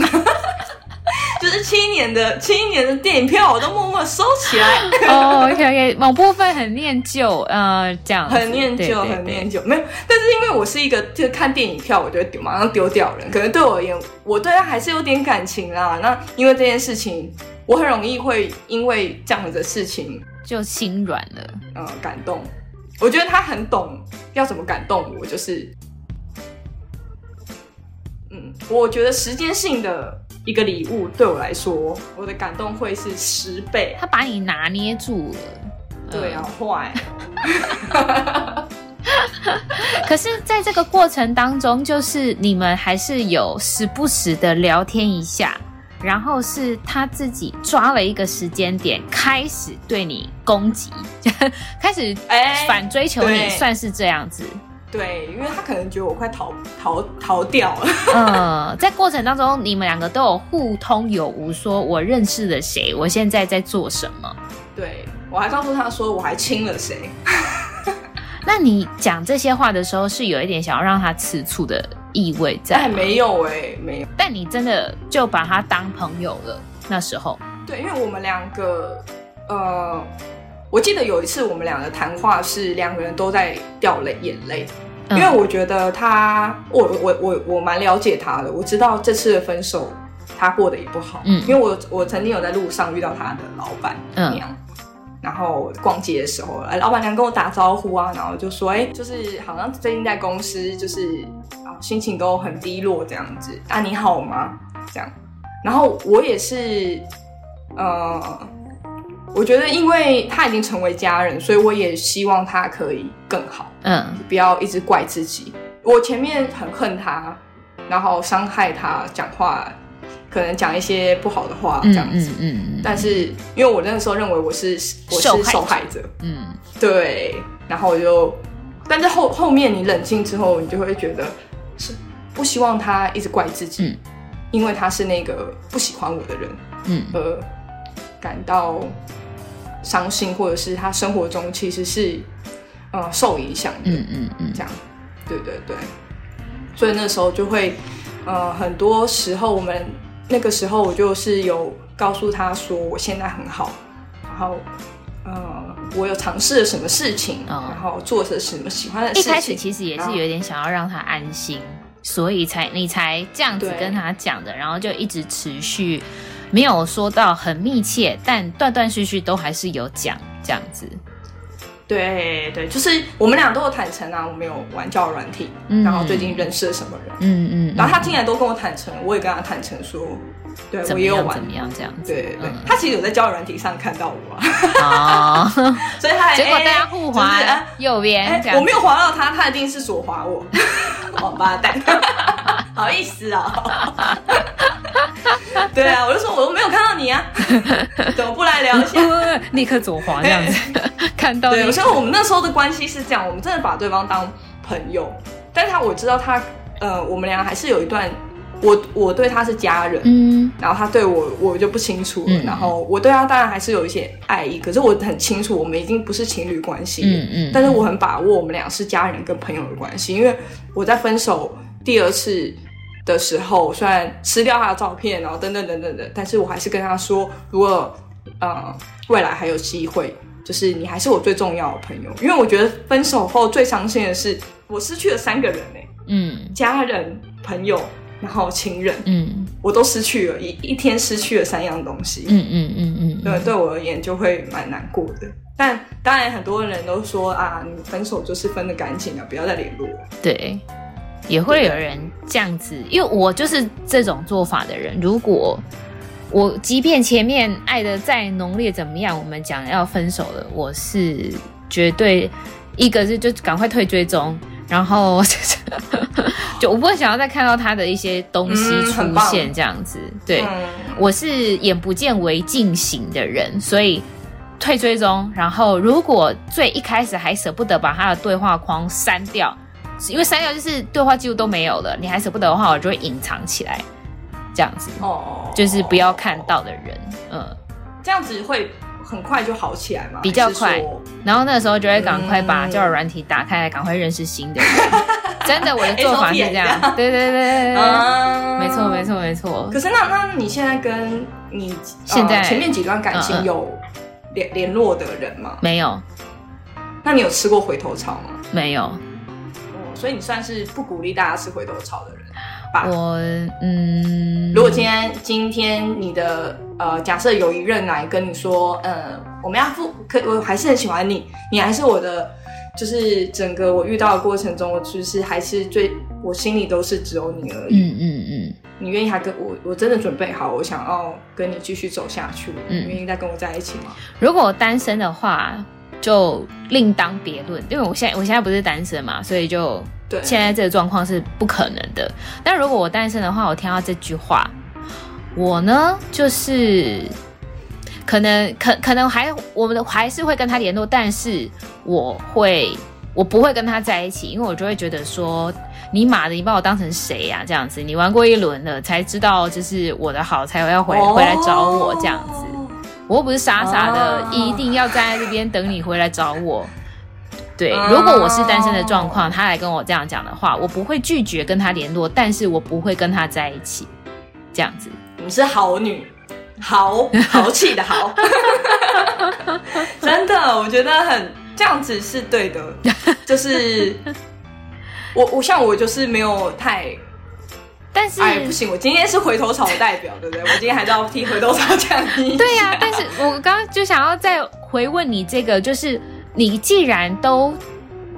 就是七年的七年的电影票，我都默默收起来。哦、oh,，OK OK，某部分很念旧，呃，这样很念旧，很念旧。没有，但是因为我是一个就是看电影票，我就会丢，马上丢掉人。可能对我而言，我对他还是有点感情啦。那因为这件事情，我很容易会因为这样子的事情就心软了，呃，感动。我觉得他很懂要怎么感动我，就是，嗯，我觉得时间性的。一个礼物对我来说，我的感动会是十倍。他把你拿捏住了，对啊，坏。可是，在这个过程当中，就是你们还是有时不时的聊天一下，然后是他自己抓了一个时间点，开始对你攻击，开始反追求你，算是这样子。对，因为他可能觉得我快逃逃逃掉了。嗯，在过程当中，你们两个都有互通有无，说我认识了谁，我现在在做什么。对，我还告诉他说我还亲了谁。那你讲这些话的时候，是有一点想要让他吃醋的意味在？哎，没有哎、欸，没有。但你真的就把他当朋友了？那时候？对，因为我们两个，呃。我记得有一次我们两个谈话是两个人都在掉泪眼泪，因为我觉得他，我我我我蛮了解他的，我知道这次的分手他过得也不好，嗯，因为我我曾经有在路上遇到他的老板娘，然后逛街的时候，哎，老板娘跟我打招呼啊，然后就说，哎，就是好像最近在公司就是啊心情都很低落这样子，啊你好吗？这样，然后我也是，呃。我觉得，因为他已经成为家人，所以我也希望他可以更好。嗯，不要一直怪自己。我前面很恨他，然后伤害他，讲话可能讲一些不好的话，这样子。嗯嗯，嗯。但是，因为我那个时候认为我是我是受害者。嗯，对。然后我就，但是后后面你冷静之后，你就会觉得是不希望他一直怪自己，嗯，因为他是那个不喜欢我的人。嗯，呃感到。伤心，或者是他生活中其实是，呃，受影响的，嗯嗯嗯，这样，对对对，所以那时候就会，呃，很多时候我们那个时候我就是有告诉他说我现在很好，然后，呃，我有尝试了什么事情，哦，然后做了什么喜欢的事情。一开始其实也是有点想要让他安心，所以才你才这样子跟他讲的，然后就一直持续。没有说到很密切，但断断续续都还是有讲这样子。对对，就是我们俩都有坦诚啊，我们有玩交友软体，嗯，然后最近认识了什么人，嗯嗯，然后他进来都跟我坦诚，我也跟他坦诚说，对我也有玩。怎么样这样子，对对，嗯，他其实有在交友软体上看到我，啊，所以他还结果大家互滑右边，我没有滑到他，他一定是左滑我，王八蛋，好意思啊。对啊，我就说我都没有看到你啊，怎么不来聊一下？立刻左滑这样子，看到。对，我说我们那时候的关系是这样，我们真的把对方当朋友，但是他我知道他，呃，我们俩还是有一段，我我对他是家人，嗯，然后他对我我就不清楚了，嗯，然后我对他当然还是有一些爱意，可是我很清楚我们已经不是情侣关系，嗯嗯，但是我很把握我们俩是家人跟朋友的关系，因为我在分手第二次。的时候，虽然吃掉他的照片，然后等等等等的，但是我还是跟他说，如果呃未来还有机会，就是你还是我最重要的朋友，因为我觉得分手后最伤心的是我失去了三个人呢，嗯，家人、朋友，然后情人，嗯，我都失去了，一一天失去了三样东西，嗯嗯嗯嗯，对，对我而言就会蛮难过的。但当然很多人都说啊，你分手就是分的干净了，不要再联络，对。也会有人这样子，因为我就是这种做法的人。如果我即便前面爱的再浓烈怎么样，我们讲要分手了，我是绝对一个是就赶快退追踪，然后 就我不会想要再看到他的一些东西出现这样子。对，我是眼不见为净型的人，所以。退追踪，然后如果最一开始还舍不得把他的对话框删掉，因为删掉就是对话记录都没有了，你还舍不得的话，我就会隐藏起来，这样子哦，就是不要看到的人，嗯，这样子会很快就好起来吗？比较快，然后那个时候就会赶快把交友软体打开来，赶快认识新的人。真的，我的做法是这样，对对对对，没错没错没错。可是那那你现在跟你现在前面几段感情有联联络的人吗？没有。那你有吃过回头草吗？没有。所以你算是不鼓励大家吃回头草的人。我嗯，如果今天今天你的呃，假设有一任来跟你说，呃，我们要复，可我还是很喜欢你，你还是我的，就是整个我遇到的过程中，我就是还是最，我心里都是只有你而已。嗯嗯嗯。你愿意还跟我，我真的准备好，我想要跟你继续走下去。嗯。你愿意再跟我在一起吗？如果单身的话，就另当别论，因为我现在我现在不是单身嘛，所以就。现在这个状况是不可能的。但如果我单身的话，我听到这句话，我呢就是可能可可能还我们还是会跟他联络，但是我会我不会跟他在一起，因为我就会觉得说，你妈的，你把我当成谁呀？这样子，你玩过一轮了，才知道就是我的好，才要回回来找我这样子。我又不是傻傻的，一定要站在这边等你回来找我。对，如果我是单身的状况，他来跟我这样讲的话，我不会拒绝跟他联络，但是我不会跟他在一起，这样子。你是好女，豪 豪气的豪，真的，我觉得很这样子是对的。就是我，我像我就是没有太，但是哎不行，我今天是回头草的代表，对不对？我今天还是要替回头草讲。对呀、啊，但是我刚刚就想要再回问你这个，就是。你既然都，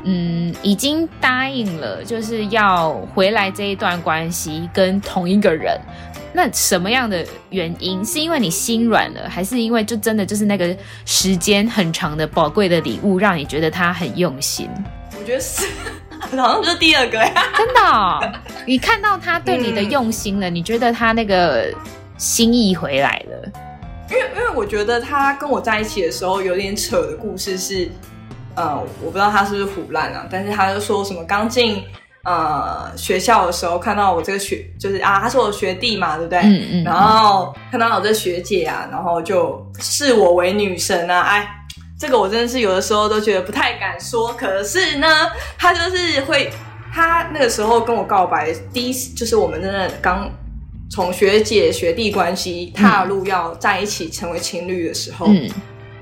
嗯，已经答应了，就是要回来这一段关系跟同一个人，那什么样的原因？是因为你心软了，还是因为就真的就是那个时间很长的宝贵的礼物，让你觉得他很用心？我觉得是，好像就是第二个呀。真的哦，你看到他对你的用心了，嗯，你觉得他那个心意回来了？因为因为我觉得他跟我在一起的时候有点扯的故事是，呃，我不知道他是不是唬烂啊，但是他就说什么刚进呃学校的时候看到我这个学就是啊，他是我学弟嘛，对不对？嗯嗯。然后看到我这学姐啊，然后就视我为女神啊，哎，这个我真的是有的时候都觉得不太敢说。可是呢，他就是会，他那个时候跟我告白，第一次就是我们真的刚。从学姐学弟关系踏入要在一起成为情侣的时候，嗯，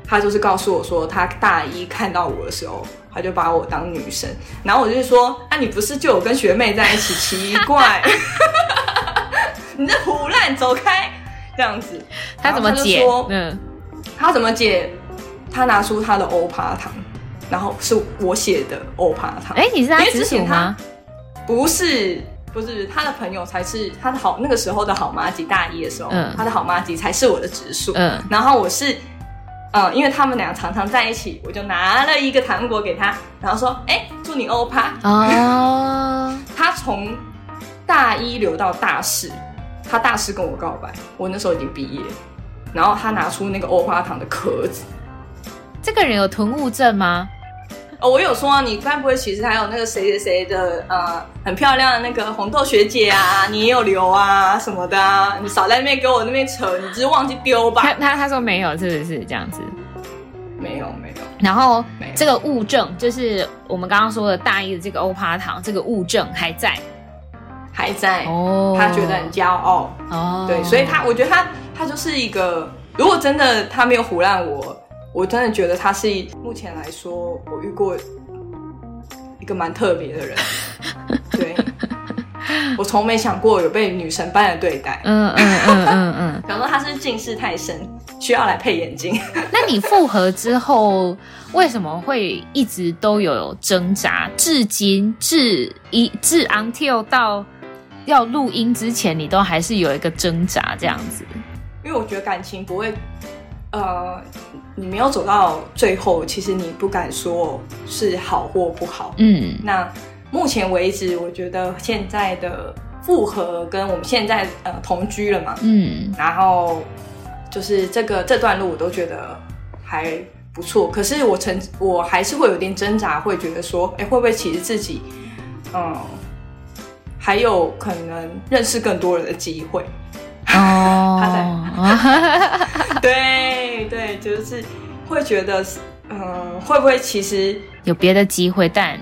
他就是告诉我说，他大一看到我的时候，他就把我当女神。然后我就说，啊，你不是就有跟学妹在一起？奇怪，你这胡乱，走开！这样子，他怎么解？嗯，他怎么解？他拿出他的欧趴糖，然后是我写的欧趴糖。哎，你是他直属吗？不是。不是他的朋友才是他的好，那个时候的好妈吉，大一的时候，嗯、他的好妈吉才是我的直属。嗯，然后我是，嗯，因为他们俩常常在一起，我就拿了一个糖果给他，然后说：“哎，祝你欧趴。”哦，他从大一留到大四，他大四跟我告白，我那时候已经毕业，然后他拿出那个欧趴糖的壳子。这个人有囤物症吗？哦，我有说啊，你该不会其实还有那个谁谁谁的呃很漂亮的那个红豆学姐啊，你也有留啊什么的啊？你少在那边给我那边扯，你只是忘记丢吧？他他他说没有，是不是这样子？没有没有。然后这个物证就是我们刚刚说的大一的这个欧趴糖，这个物证还在，还在哦。他觉得很骄傲哦，对，所以他我觉得他他就是一个，如果真的他没有胡乱我。我真的觉得他是目前来说我遇过一个蛮特别的人，对，我从没想过有被女神般的对待，嗯嗯嗯嗯嗯，想说他是近视太深，需要来配眼镜。那你复合之后为什么会一直都有挣扎？至今至一至 until 到要录音之前，你都还是有一个挣扎这样子？因为我觉得感情不会。呃，你没有走到最后，其实你不敢说是好或不好。嗯，那目前为止，我觉得现在的复合跟我们现在呃同居了嘛，嗯，然后就是这个这段路，我都觉得还不错。可是我曾我还是会有点挣扎，会觉得说，哎、欸，会不会其实自己，嗯，还有可能认识更多人的机会？哦，他在，对对，就是会觉得，嗯，会不会其实有别的机会，但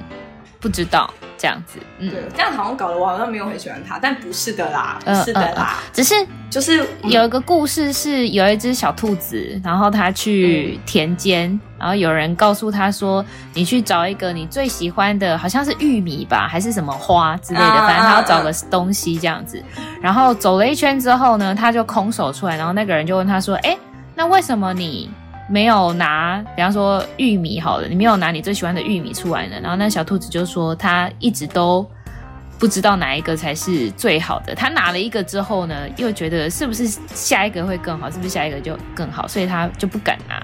不知道。这样子，嗯，对，这样好像搞得我好像没有很喜欢他，但不是的啦，不是的啦，呃呃呃、只是就是有一个故事是有一只小兔子，然后它去田间，嗯、然后有人告诉他说，你去找一个你最喜欢的，好像是玉米吧，还是什么花之类的，反正他要找个东西这样子，然后走了一圈之后呢，他就空手出来，然后那个人就问他说，哎，那为什么你？没有拿，比方说玉米好了，你没有拿你最喜欢的玉米出来呢。然后那小兔子就说，他一直都不知道哪一个才是最好的。他拿了一个之后呢，又觉得是不是下一个会更好，是不是下一个就更好，所以他就不敢拿。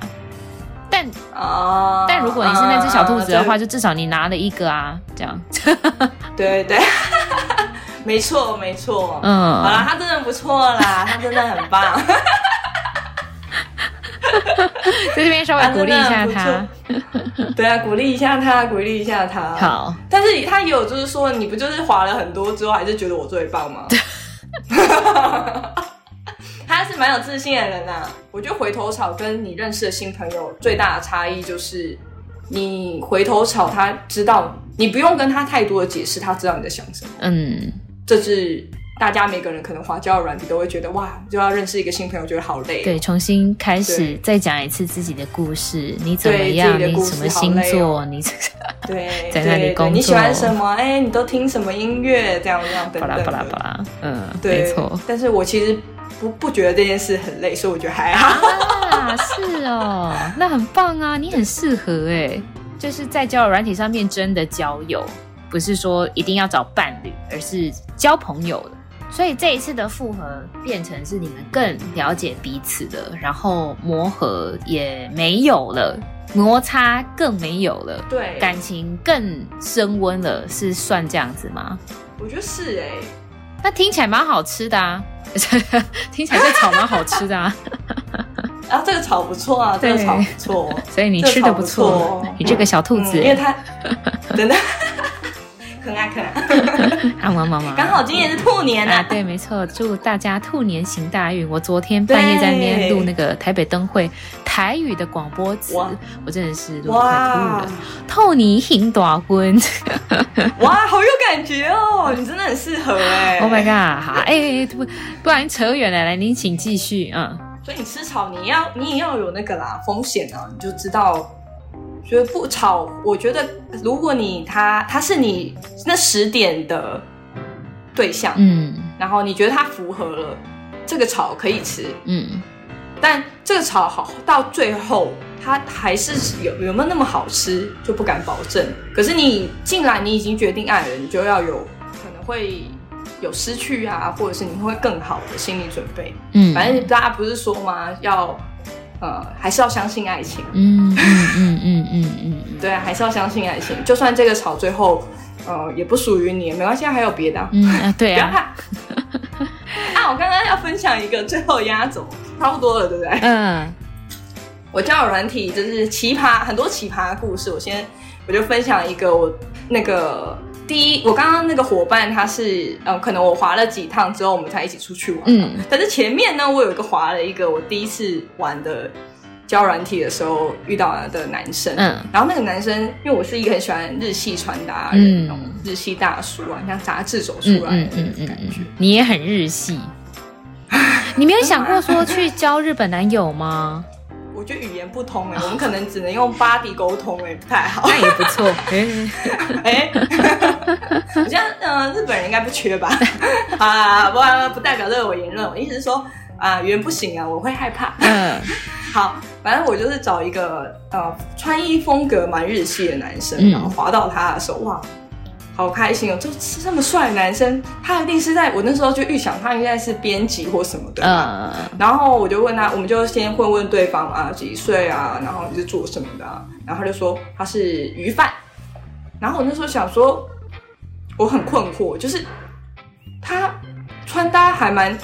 但啊，但如果你是那只小兔子的话，就至少你拿了一个啊，这样。对对，没错没错。嗯，好啦，他真的不错啦，他真的很棒。在这边稍微鼓励一下他，对啊，鼓励一下他，鼓励一下他。好，但是他也有就是说，你不就是滑了很多之后，还是觉得我最棒吗？他是蛮有自信的人呐、啊。我觉得回头草跟你认识的新朋友最大的差异就是，你回头草他知道，你不用跟他太多的解释，他知道你在想什么。嗯，这是。大家每个人可能滑交友软体都会觉得哇，就要认识一个新朋友，觉得好累。对，重新开始再讲一次自己的故事，你怎么样？你什么星座？你 对，在那里工作？你喜欢什么？哎，你都听什么音乐？这样这样等等。巴拉巴拉巴拉，嗯，对，没错。但是我其实不不觉得这件事很累，所以我觉得还好。啊，是哦，那很棒啊，你很适合哎，就是在交友软体上面真的交友，不是说一定要找伴侣，而是交朋友的。所以这一次的复合变成是你们更了解彼此的，然后磨合也没有了，摩擦更没有了，对，感情更升温了，是算这样子吗？我觉得是哎、欸，那听起来蛮好吃的啊，听起来这草蛮好吃的啊，啊，这个草不错啊，这个草不错，所以你吃的不错，你这个小兔子，嗯、因为它真的。可爱可爱，啊妈妈妈，刚好今年是兔年啊，对，没错，祝大家兔年行大运。我昨天半夜在那边录那个台北灯会台语的广播词，我真的是录太吐了。兔年行大运，哇，好有感觉哦，你真的很适合哎。Oh my god，好，哎，不不然扯远了，来，您请继续，嗯。所以你吃草，你要你也要有那个啦，风险啊，你就知道。觉得不吵，我觉得如果你他他是你那十点的对象，嗯，然后你觉得他符合了，这个草可以吃，嗯，但这个草好到最后，它还是有有没有那么好吃就不敢保证。可是你既然你已经决定爱了，你就要有可能会有失去啊，或者是你会更好的心理准备，嗯，反正大家不是说吗？要。呃，还是要相信爱情。嗯嗯嗯嗯嗯嗯，对，还是要相信爱情。就算这个草最后，呃，也不属于你，没关系，还有别的、啊。嗯，对啊。不要怕。啊，我刚刚要分享一个最后压轴，差不多了，对不对？嗯。我交友软体就是奇葩，很多奇葩故事。我先，我就分享一个我那个。第一，我刚刚那个伙伴他是，嗯，可能我滑了几趟之后，我们才一起出去玩。嗯，但是前面呢，我有一个滑了一个我第一次玩的交软体的时候遇到的男生。嗯，然后那个男生，因为我是一个很喜欢日系穿搭的那种日系大叔啊，像杂志走出来的那种感觉。你也很日系，你没有想过说去交日本男友吗？我觉得语言不通哎，我们可能只能用 body 沟通哎，不太好。那也不错 哎。好像嗯，日本人应该不缺吧？啊，不不代表这个我言论，我意思是说啊，语言不行啊，我会害怕。嗯，好，反正我就是找一个呃穿衣风格蛮日系的男生，然后滑到他的时候，哇。好开心哦！就是这么帅的男生，他一定是在我那时候就预想他应该是编辑或什么的。嗯。然后我就问他，我们就先问问对方啊，几岁啊，然后你是做什么的啊？然后他就说他是鱼贩。然后我那时候想说，我很困惑，就是他穿搭还蛮……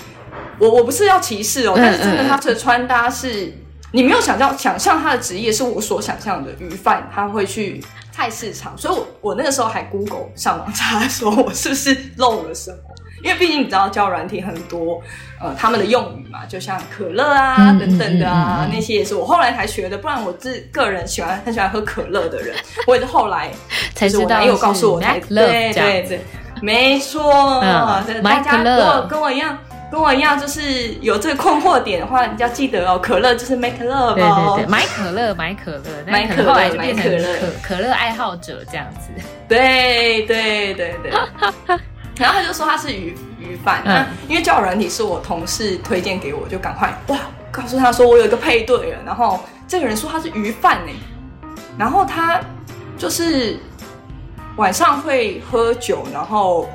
我我不是要歧视哦，但是真的他的穿搭是你没有想象想象他的职业是我所想象的鱼贩，他会去菜市场，所以我我那个时候还 Google 上网查说我是不是漏了什么。因为毕竟你知道，教软体很多，呃，他们的用语嘛，就像可乐啊、嗯、等等的啊，嗯嗯嗯、那些也是我后来才学的。不然我自个人喜欢很喜欢喝可乐的人，我也是后来 才知道，男友告诉我才对对对，没错。嗯、大家跟我跟我一样，跟我一样，就是有这个困惑点的话，你要记得哦，可乐就是 make love，哦、对对对，买可乐买可乐，买可乐就变成可可乐爱好者这样子。对对对对。然后他就说他是鱼鱼贩，嗯，因为交友软体是我同事推荐给我，就赶快哇，告诉他说我有一个配对了。然后这个人说他是鱼贩呢，然后他就是晚上会喝酒，然后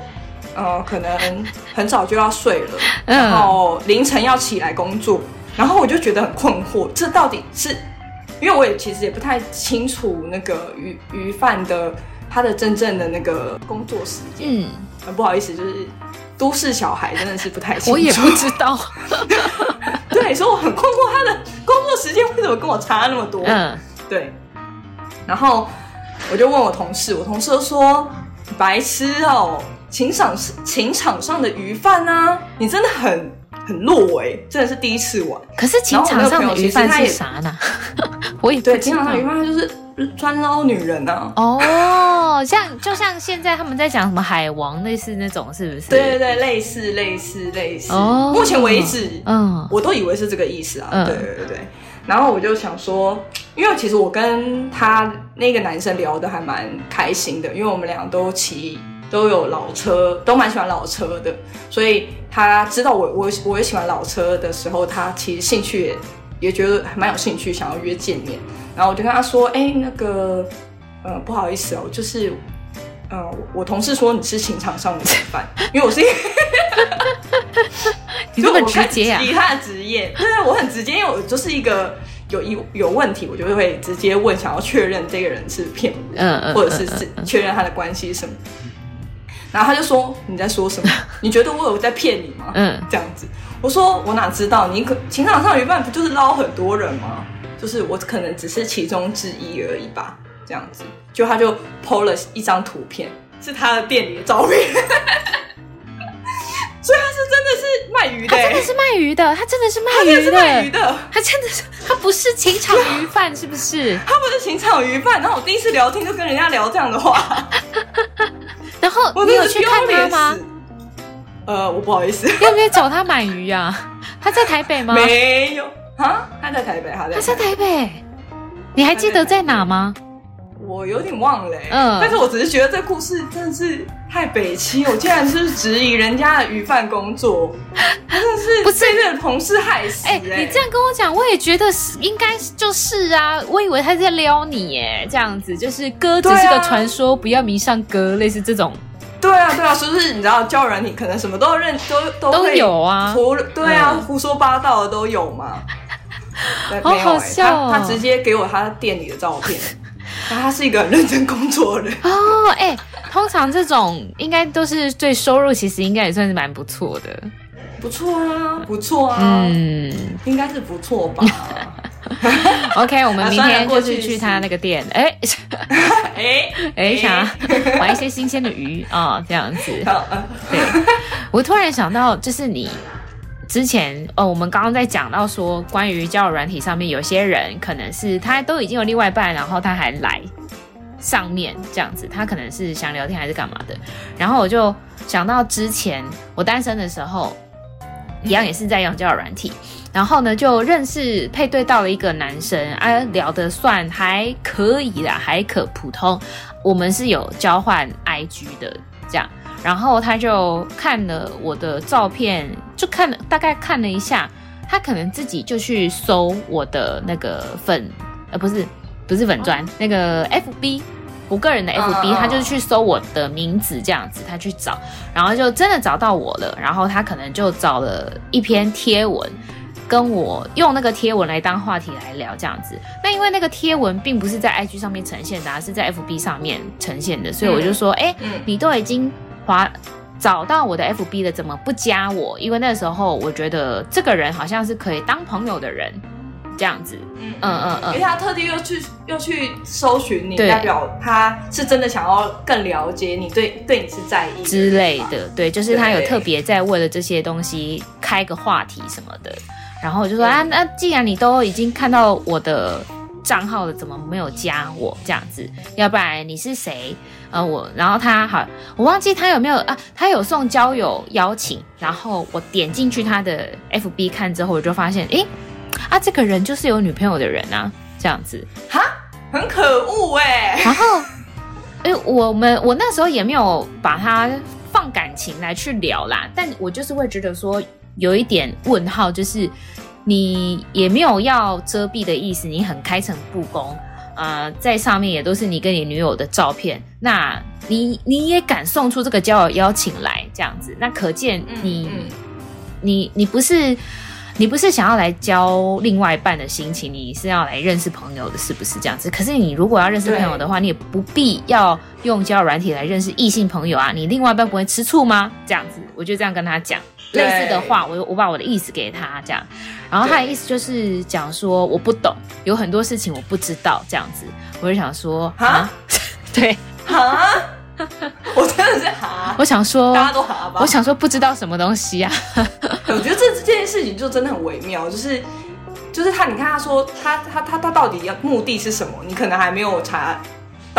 呃可能很早就要睡了，然后凌晨要起来工作。然后我就觉得很困惑，这到底是因为我也其实也不太清楚那个鱼鱼贩的他的真正的那个工作时间，嗯。很不好意思，就是都市小孩真的是不太清楚。我也不知道，对，所以我很困惑他的工作时间为什么跟我差那么多。嗯，对。然后我就问我同事，我同事都说：“白痴哦，情场情场上的鱼贩啊，你真的很很弱哎，真的是第一次玩。”可是情场上的鱼贩是啥呢？我也对，情场上鱼贩就是。专捞女人呢、啊？哦，像就像现在他们在讲什么海王，类似那种，是不是？对对对，类似类似类似。哦，目前为止，嗯，我都以为是这个意思啊。嗯、对对对对。然后我就想说，因为其实我跟他那个男生聊得还蛮开心的，因为我们俩都骑都有老车，都蛮喜欢老车的，所以他知道我我我也喜欢老车的时候，他其实兴趣也也觉得还蛮有兴趣，想要约见面。然后我就跟他说：“哎、欸，那个，呃，不好意思哦，就是，呃，我同事说你是情场上的鱼贩，因为我是，你这么直接啊？以他的职业，对，我很直接，因为我就是一个有一有问题，我就会直接问，想要确认这个人是骗我，嗯嗯，或者是是确认他的关系什么。然后他就说你在说什么？你觉得我有在骗你吗？嗯，这样子，我说我哪知道？你可情场上有一半不就是捞很多人吗？”就是我可能只是其中之一而已吧，这样子，就他就 PO 了一张图片，是他的店里的照片，卖鱼的，他真的是卖鱼的，他真的是卖鱼的，他真的是卖鱼的，他真的是，他不是情场鱼贩，是不是？他不是情场鱼贩，然后我第一次聊天就跟人家聊这样的话，然后你有去看他吗？呃，我不好意思，要不要找他买鱼啊？他在台北吗？没有。啊，他在台北，他在他在台北，你还记得在哪吗？我有点忘了，嗯，但是我只是觉得这故事真的是太北七，我竟然是质疑人家的鱼贩工作，真的是不是被那个同事害死？哎，你这样跟我讲，我也觉得是应该就是啊，我以为他在撩你耶，这样子就是歌只是个传说，不要迷上歌，类似这种。对啊，对啊，是不是？你知道，交友软体可能什么都认，都都都有啊，胡对啊，胡说八道的都有嘛。好好笑哦！他他直接给我他店里的照片，他是一个很认真工作的人哦。哎，通常这种应该都是对收入，其实应该也算是蛮不错的。不错啊，不错啊，嗯，应该是不错吧。OK，我们明天就是去他那个店，哎哎哎，想玩一些新鲜的鱼啊，哦，这样子。对，我突然想到，就是你。之前哦，我们刚刚在讲到说，关于交友软体上面，有些人可能是他都已经有另外一半，然后他还来上面这样子，他可能是想聊天还是干嘛的。然后我就想到之前我单身的时候，一样也是在用交友软体，然后呢就认识配对到了一个男生，啊，聊得算还可以啦，还可普通。我们是有交换 IG 的这样。然后他就看了我的照片，就看了大概看了一下，他可能自己就去搜我的那个粉，呃，不是，不是粉专，那个 FB，我个人的 FB，他就是去搜我的名字这样子，他去找，然后就真的找到我了，然后他可能就找了一篇贴文，跟我用那个贴文来当话题来聊这样子。那因为那个贴文并不是在 IG 上面呈现的，而是在 FB 上面呈现的，所以我就说，哎，你都已经。找到我的 FB 的，怎么不加我？因为那时候我觉得这个人好像是可以当朋友的人，这样子。嗯嗯嗯，因为他特地又去又去搜寻你，代表他是真的想要更了解你，对对你是在意之类的。对，就是他有特别在为了这些东西开个话题什么的。然后我就说啊，那既然你都已经看到我的账号了，怎么没有加我这样子？要不然你是谁？呃，我然后他好，我忘记他有没有啊？他有送交友邀请，然后我点进去他的 FB 看之后，我就发现，诶，啊，这个人就是有女朋友的人啊，这样子，哈，很可恶哎。然后，诶，我们我那时候也没有把他放感情来去聊啦，但我就是会觉得说。有一点问号，就是你也没有要遮蔽的意思，你很开诚布公，呃，在上面也都是你跟你女友的照片，那你你也敢送出这个交友邀请来这样子，那可见你、嗯嗯、你你不是你不是想要来交另外一半的心情，你是要来认识朋友的，是不是这样子？可是你如果要认识朋友的话，你也不必要用交友软体来认识异性朋友啊，你另外一半不会吃醋吗？这样子，我就这样跟他讲。类似的话，我我把我的意思给他这样，然后他的意思就是讲说我不懂，有很多事情我不知道这样子，我就想说啊，对啊，我真的是哈，我想说大家都哈吧，我想说不知道什么东西啊，我觉得这这件事情就真的很微妙，就是就是他，你看他说他他他他到底要目的是什么，你可能还没有查。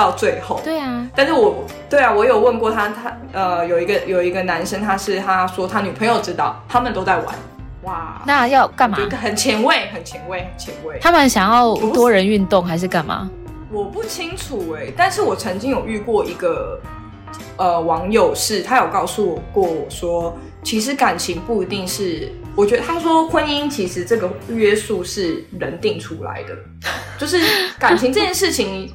到最后，对啊，但是我对啊，我有问过他，他呃有一个有一个男生，他是他说他女朋友知道，他们都在玩，哇，那要干嘛？很前卫，很前卫，很前卫。他们想要多人运动还是干嘛？我不清楚哎、欸，但是我曾经有遇过一个呃网友是，他有告诉我过我说，其实感情不一定是，我觉得他说婚姻其实这个约束是人定出来的，就是感情这件事情。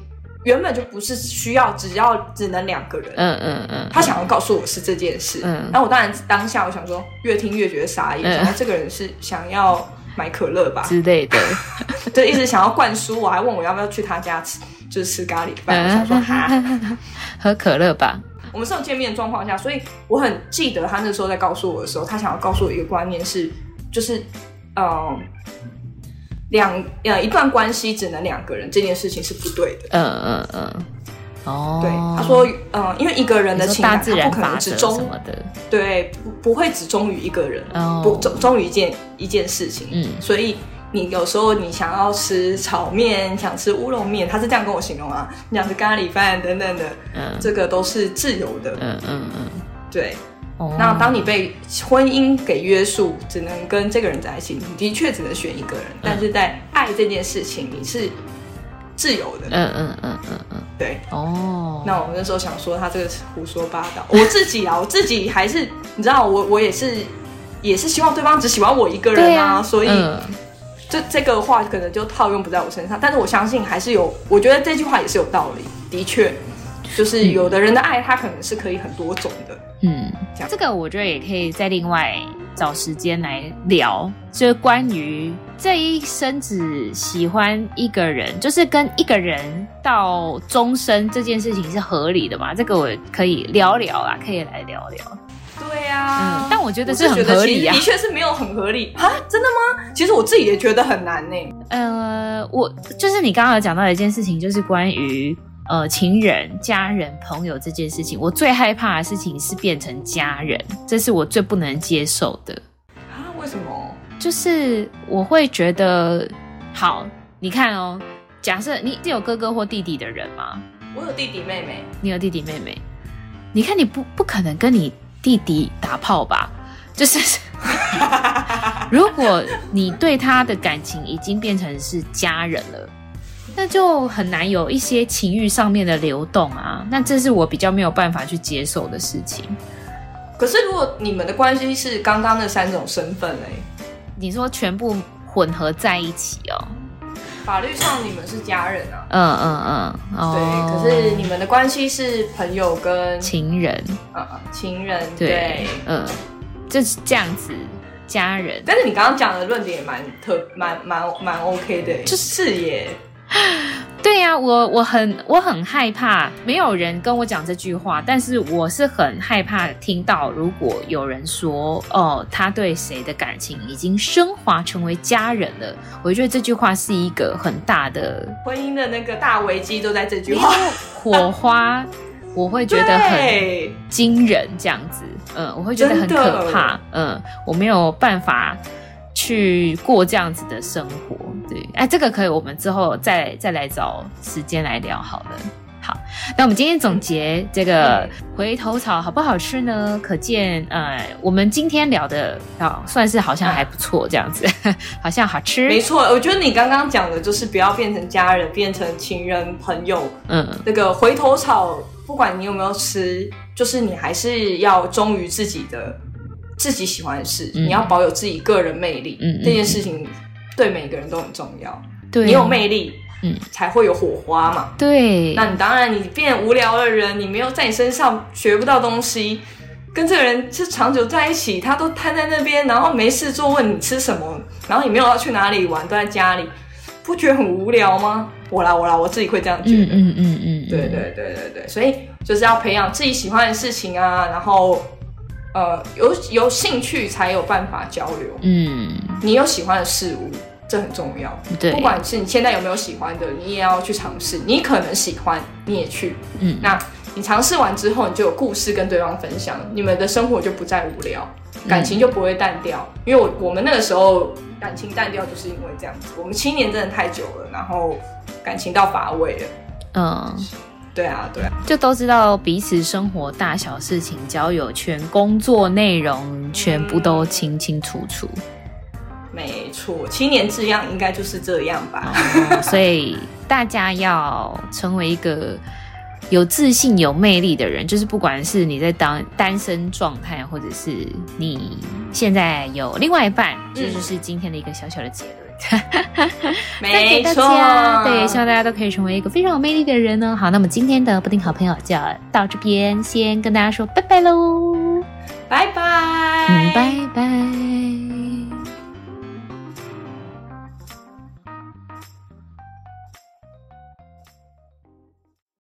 原本就不是需要，只要只能两个人。嗯嗯嗯。他想要告诉我是这件事。嗯。然后我当然当下我想说，越听越觉得傻眼。然后这个人是想要买可乐吧 之类的，就一直想要灌输我，还问我要不要去他家吃，就是吃咖喱饭。我想说哈，喝可乐吧。我们是有见面的状况下，所以我很记得他那时候在告诉我的时候，他想要告诉我一个观念是，就是嗯。两呃一段关系只能两个人这件事情是不对的。嗯嗯嗯。哦。对，他说，嗯，因为一个人的情感他不可能只忠什么的。对，不不会只忠于一个人，不忠忠于一件一件事情。嗯。所以你有时候你想要吃炒面，想吃乌龙面，他是这样跟我形容啊，你想吃咖喱饭等等的，嗯，这个都是自由的。嗯嗯嗯。对。那当你被婚姻给约束，只能跟这个人在一起，你的确只能选一个人。嗯、但是在爱这件事情，你是自由的。嗯嗯嗯嗯嗯，对。哦。那我那时候想说，他这个是胡说八道。我自己啊，我自己还是你知道，我我也是也是希望对方只喜欢我一个人啊。啊所以，嗯、这这个话可能就套用不在我身上。但是我相信还是有，我觉得这句话也是有道理。的确，就是有的人的爱，他可能是可以很多种的。嗯，这个我觉得也可以再另外找时间来聊，就是关于这一生只喜欢一个人，就是跟一个人到终身这件事情是合理的吗？这个我可以聊聊啊，可以来聊聊。对呀、啊嗯，但我觉得是很合理呀、啊，的确是没有很合理啊，真的吗？其实我自己也觉得很难呢。呃，我就是你刚刚有讲到的一件事情，就是关于。呃，情人、家人、朋友这件事情，我最害怕的事情是变成家人，这是我最不能接受的。啊？为什么？就是我会觉得，好，你看哦，假设你是有哥哥或弟弟的人吗？我有弟弟妹妹。你有弟弟妹妹？你看你不不可能跟你弟弟打炮吧？就是，如果你对他的感情已经变成是家人了。那就很难有一些情欲上面的流动啊，那这是我比较没有办法去接受的事情。可是如果你们的关系是刚刚那三种身份嘞，你说全部混合在一起哦？法律上你们是家人啊。嗯嗯嗯，嗯对。哦、可是你们的关系是朋友跟情人，嗯情人对，对嗯，就是这样子，家人。但是你刚刚讲的论点也蛮特，蛮蛮蛮 OK 的，就是耶。对呀、啊，我我很我很害怕，没有人跟我讲这句话，但是我是很害怕听到，如果有人说哦，他对谁的感情已经升华成为家人了，我觉得这句话是一个很大的 婚姻的那个大危机，都在这句话。火花，我会觉得很惊人，这样子，嗯，我会觉得很可怕，嗯，我没有办法。去过这样子的生活，对，哎，这个可以，我们之后再再来找时间来聊好了。好，那我们今天总结这个回头草好不好吃呢？可见，呃，我们今天聊的啊，算是好像还不错，这样子，好像好吃。没错，我觉得你刚刚讲的就是不要变成家人，变成情人朋友。嗯，那个回头草，不管你有没有吃，就是你还是要忠于自己的。自己喜欢的事，嗯、你要保有自己个人魅力，嗯、这件事情对每个人都很重要。对，你有魅力，嗯，才会有火花嘛。对，那你当然，你变无聊的人，你没有在你身上学不到东西，跟这个人是长久在一起，他都瘫在那边，然后没事做，问你吃什么，然后你没有要去哪里玩，都在家里，不觉得很无聊吗？我啦，我啦，我自己会这样觉得。嗯嗯嗯嗯，对对对对对，所以就是要培养自己喜欢的事情啊，然后。呃，有有兴趣才有办法交流。嗯，你有喜欢的事物，这很重要。对，不管是你现在有没有喜欢的，你也要去尝试。你可能喜欢，你也去。嗯，那你尝试完之后，你就有故事跟对方分享，你们的生活就不再无聊，感情就不会淡掉。嗯，因为我我们那个时候感情淡掉，就是因为这样子。我们七年真的太久了，然后感情到乏味了。嗯。对啊，对啊，就都知道彼此生活大小事情、交友圈、工作内容，全部都清清楚楚。嗯、没错，七年之痒应该就是这样吧。嗯、所以大家要成为一个有自信、有魅力的人，就是不管是你在当单身状态，或者是你现在有另外一半，这、嗯、就是今天的一个小小的结论。哈哈哈哈没错，对，希望大家都可以成为一个非常有魅力的人呢。好，那么今天的布丁好朋友就要到这边，先跟大家说拜拜喽，拜拜，嗯，拜拜。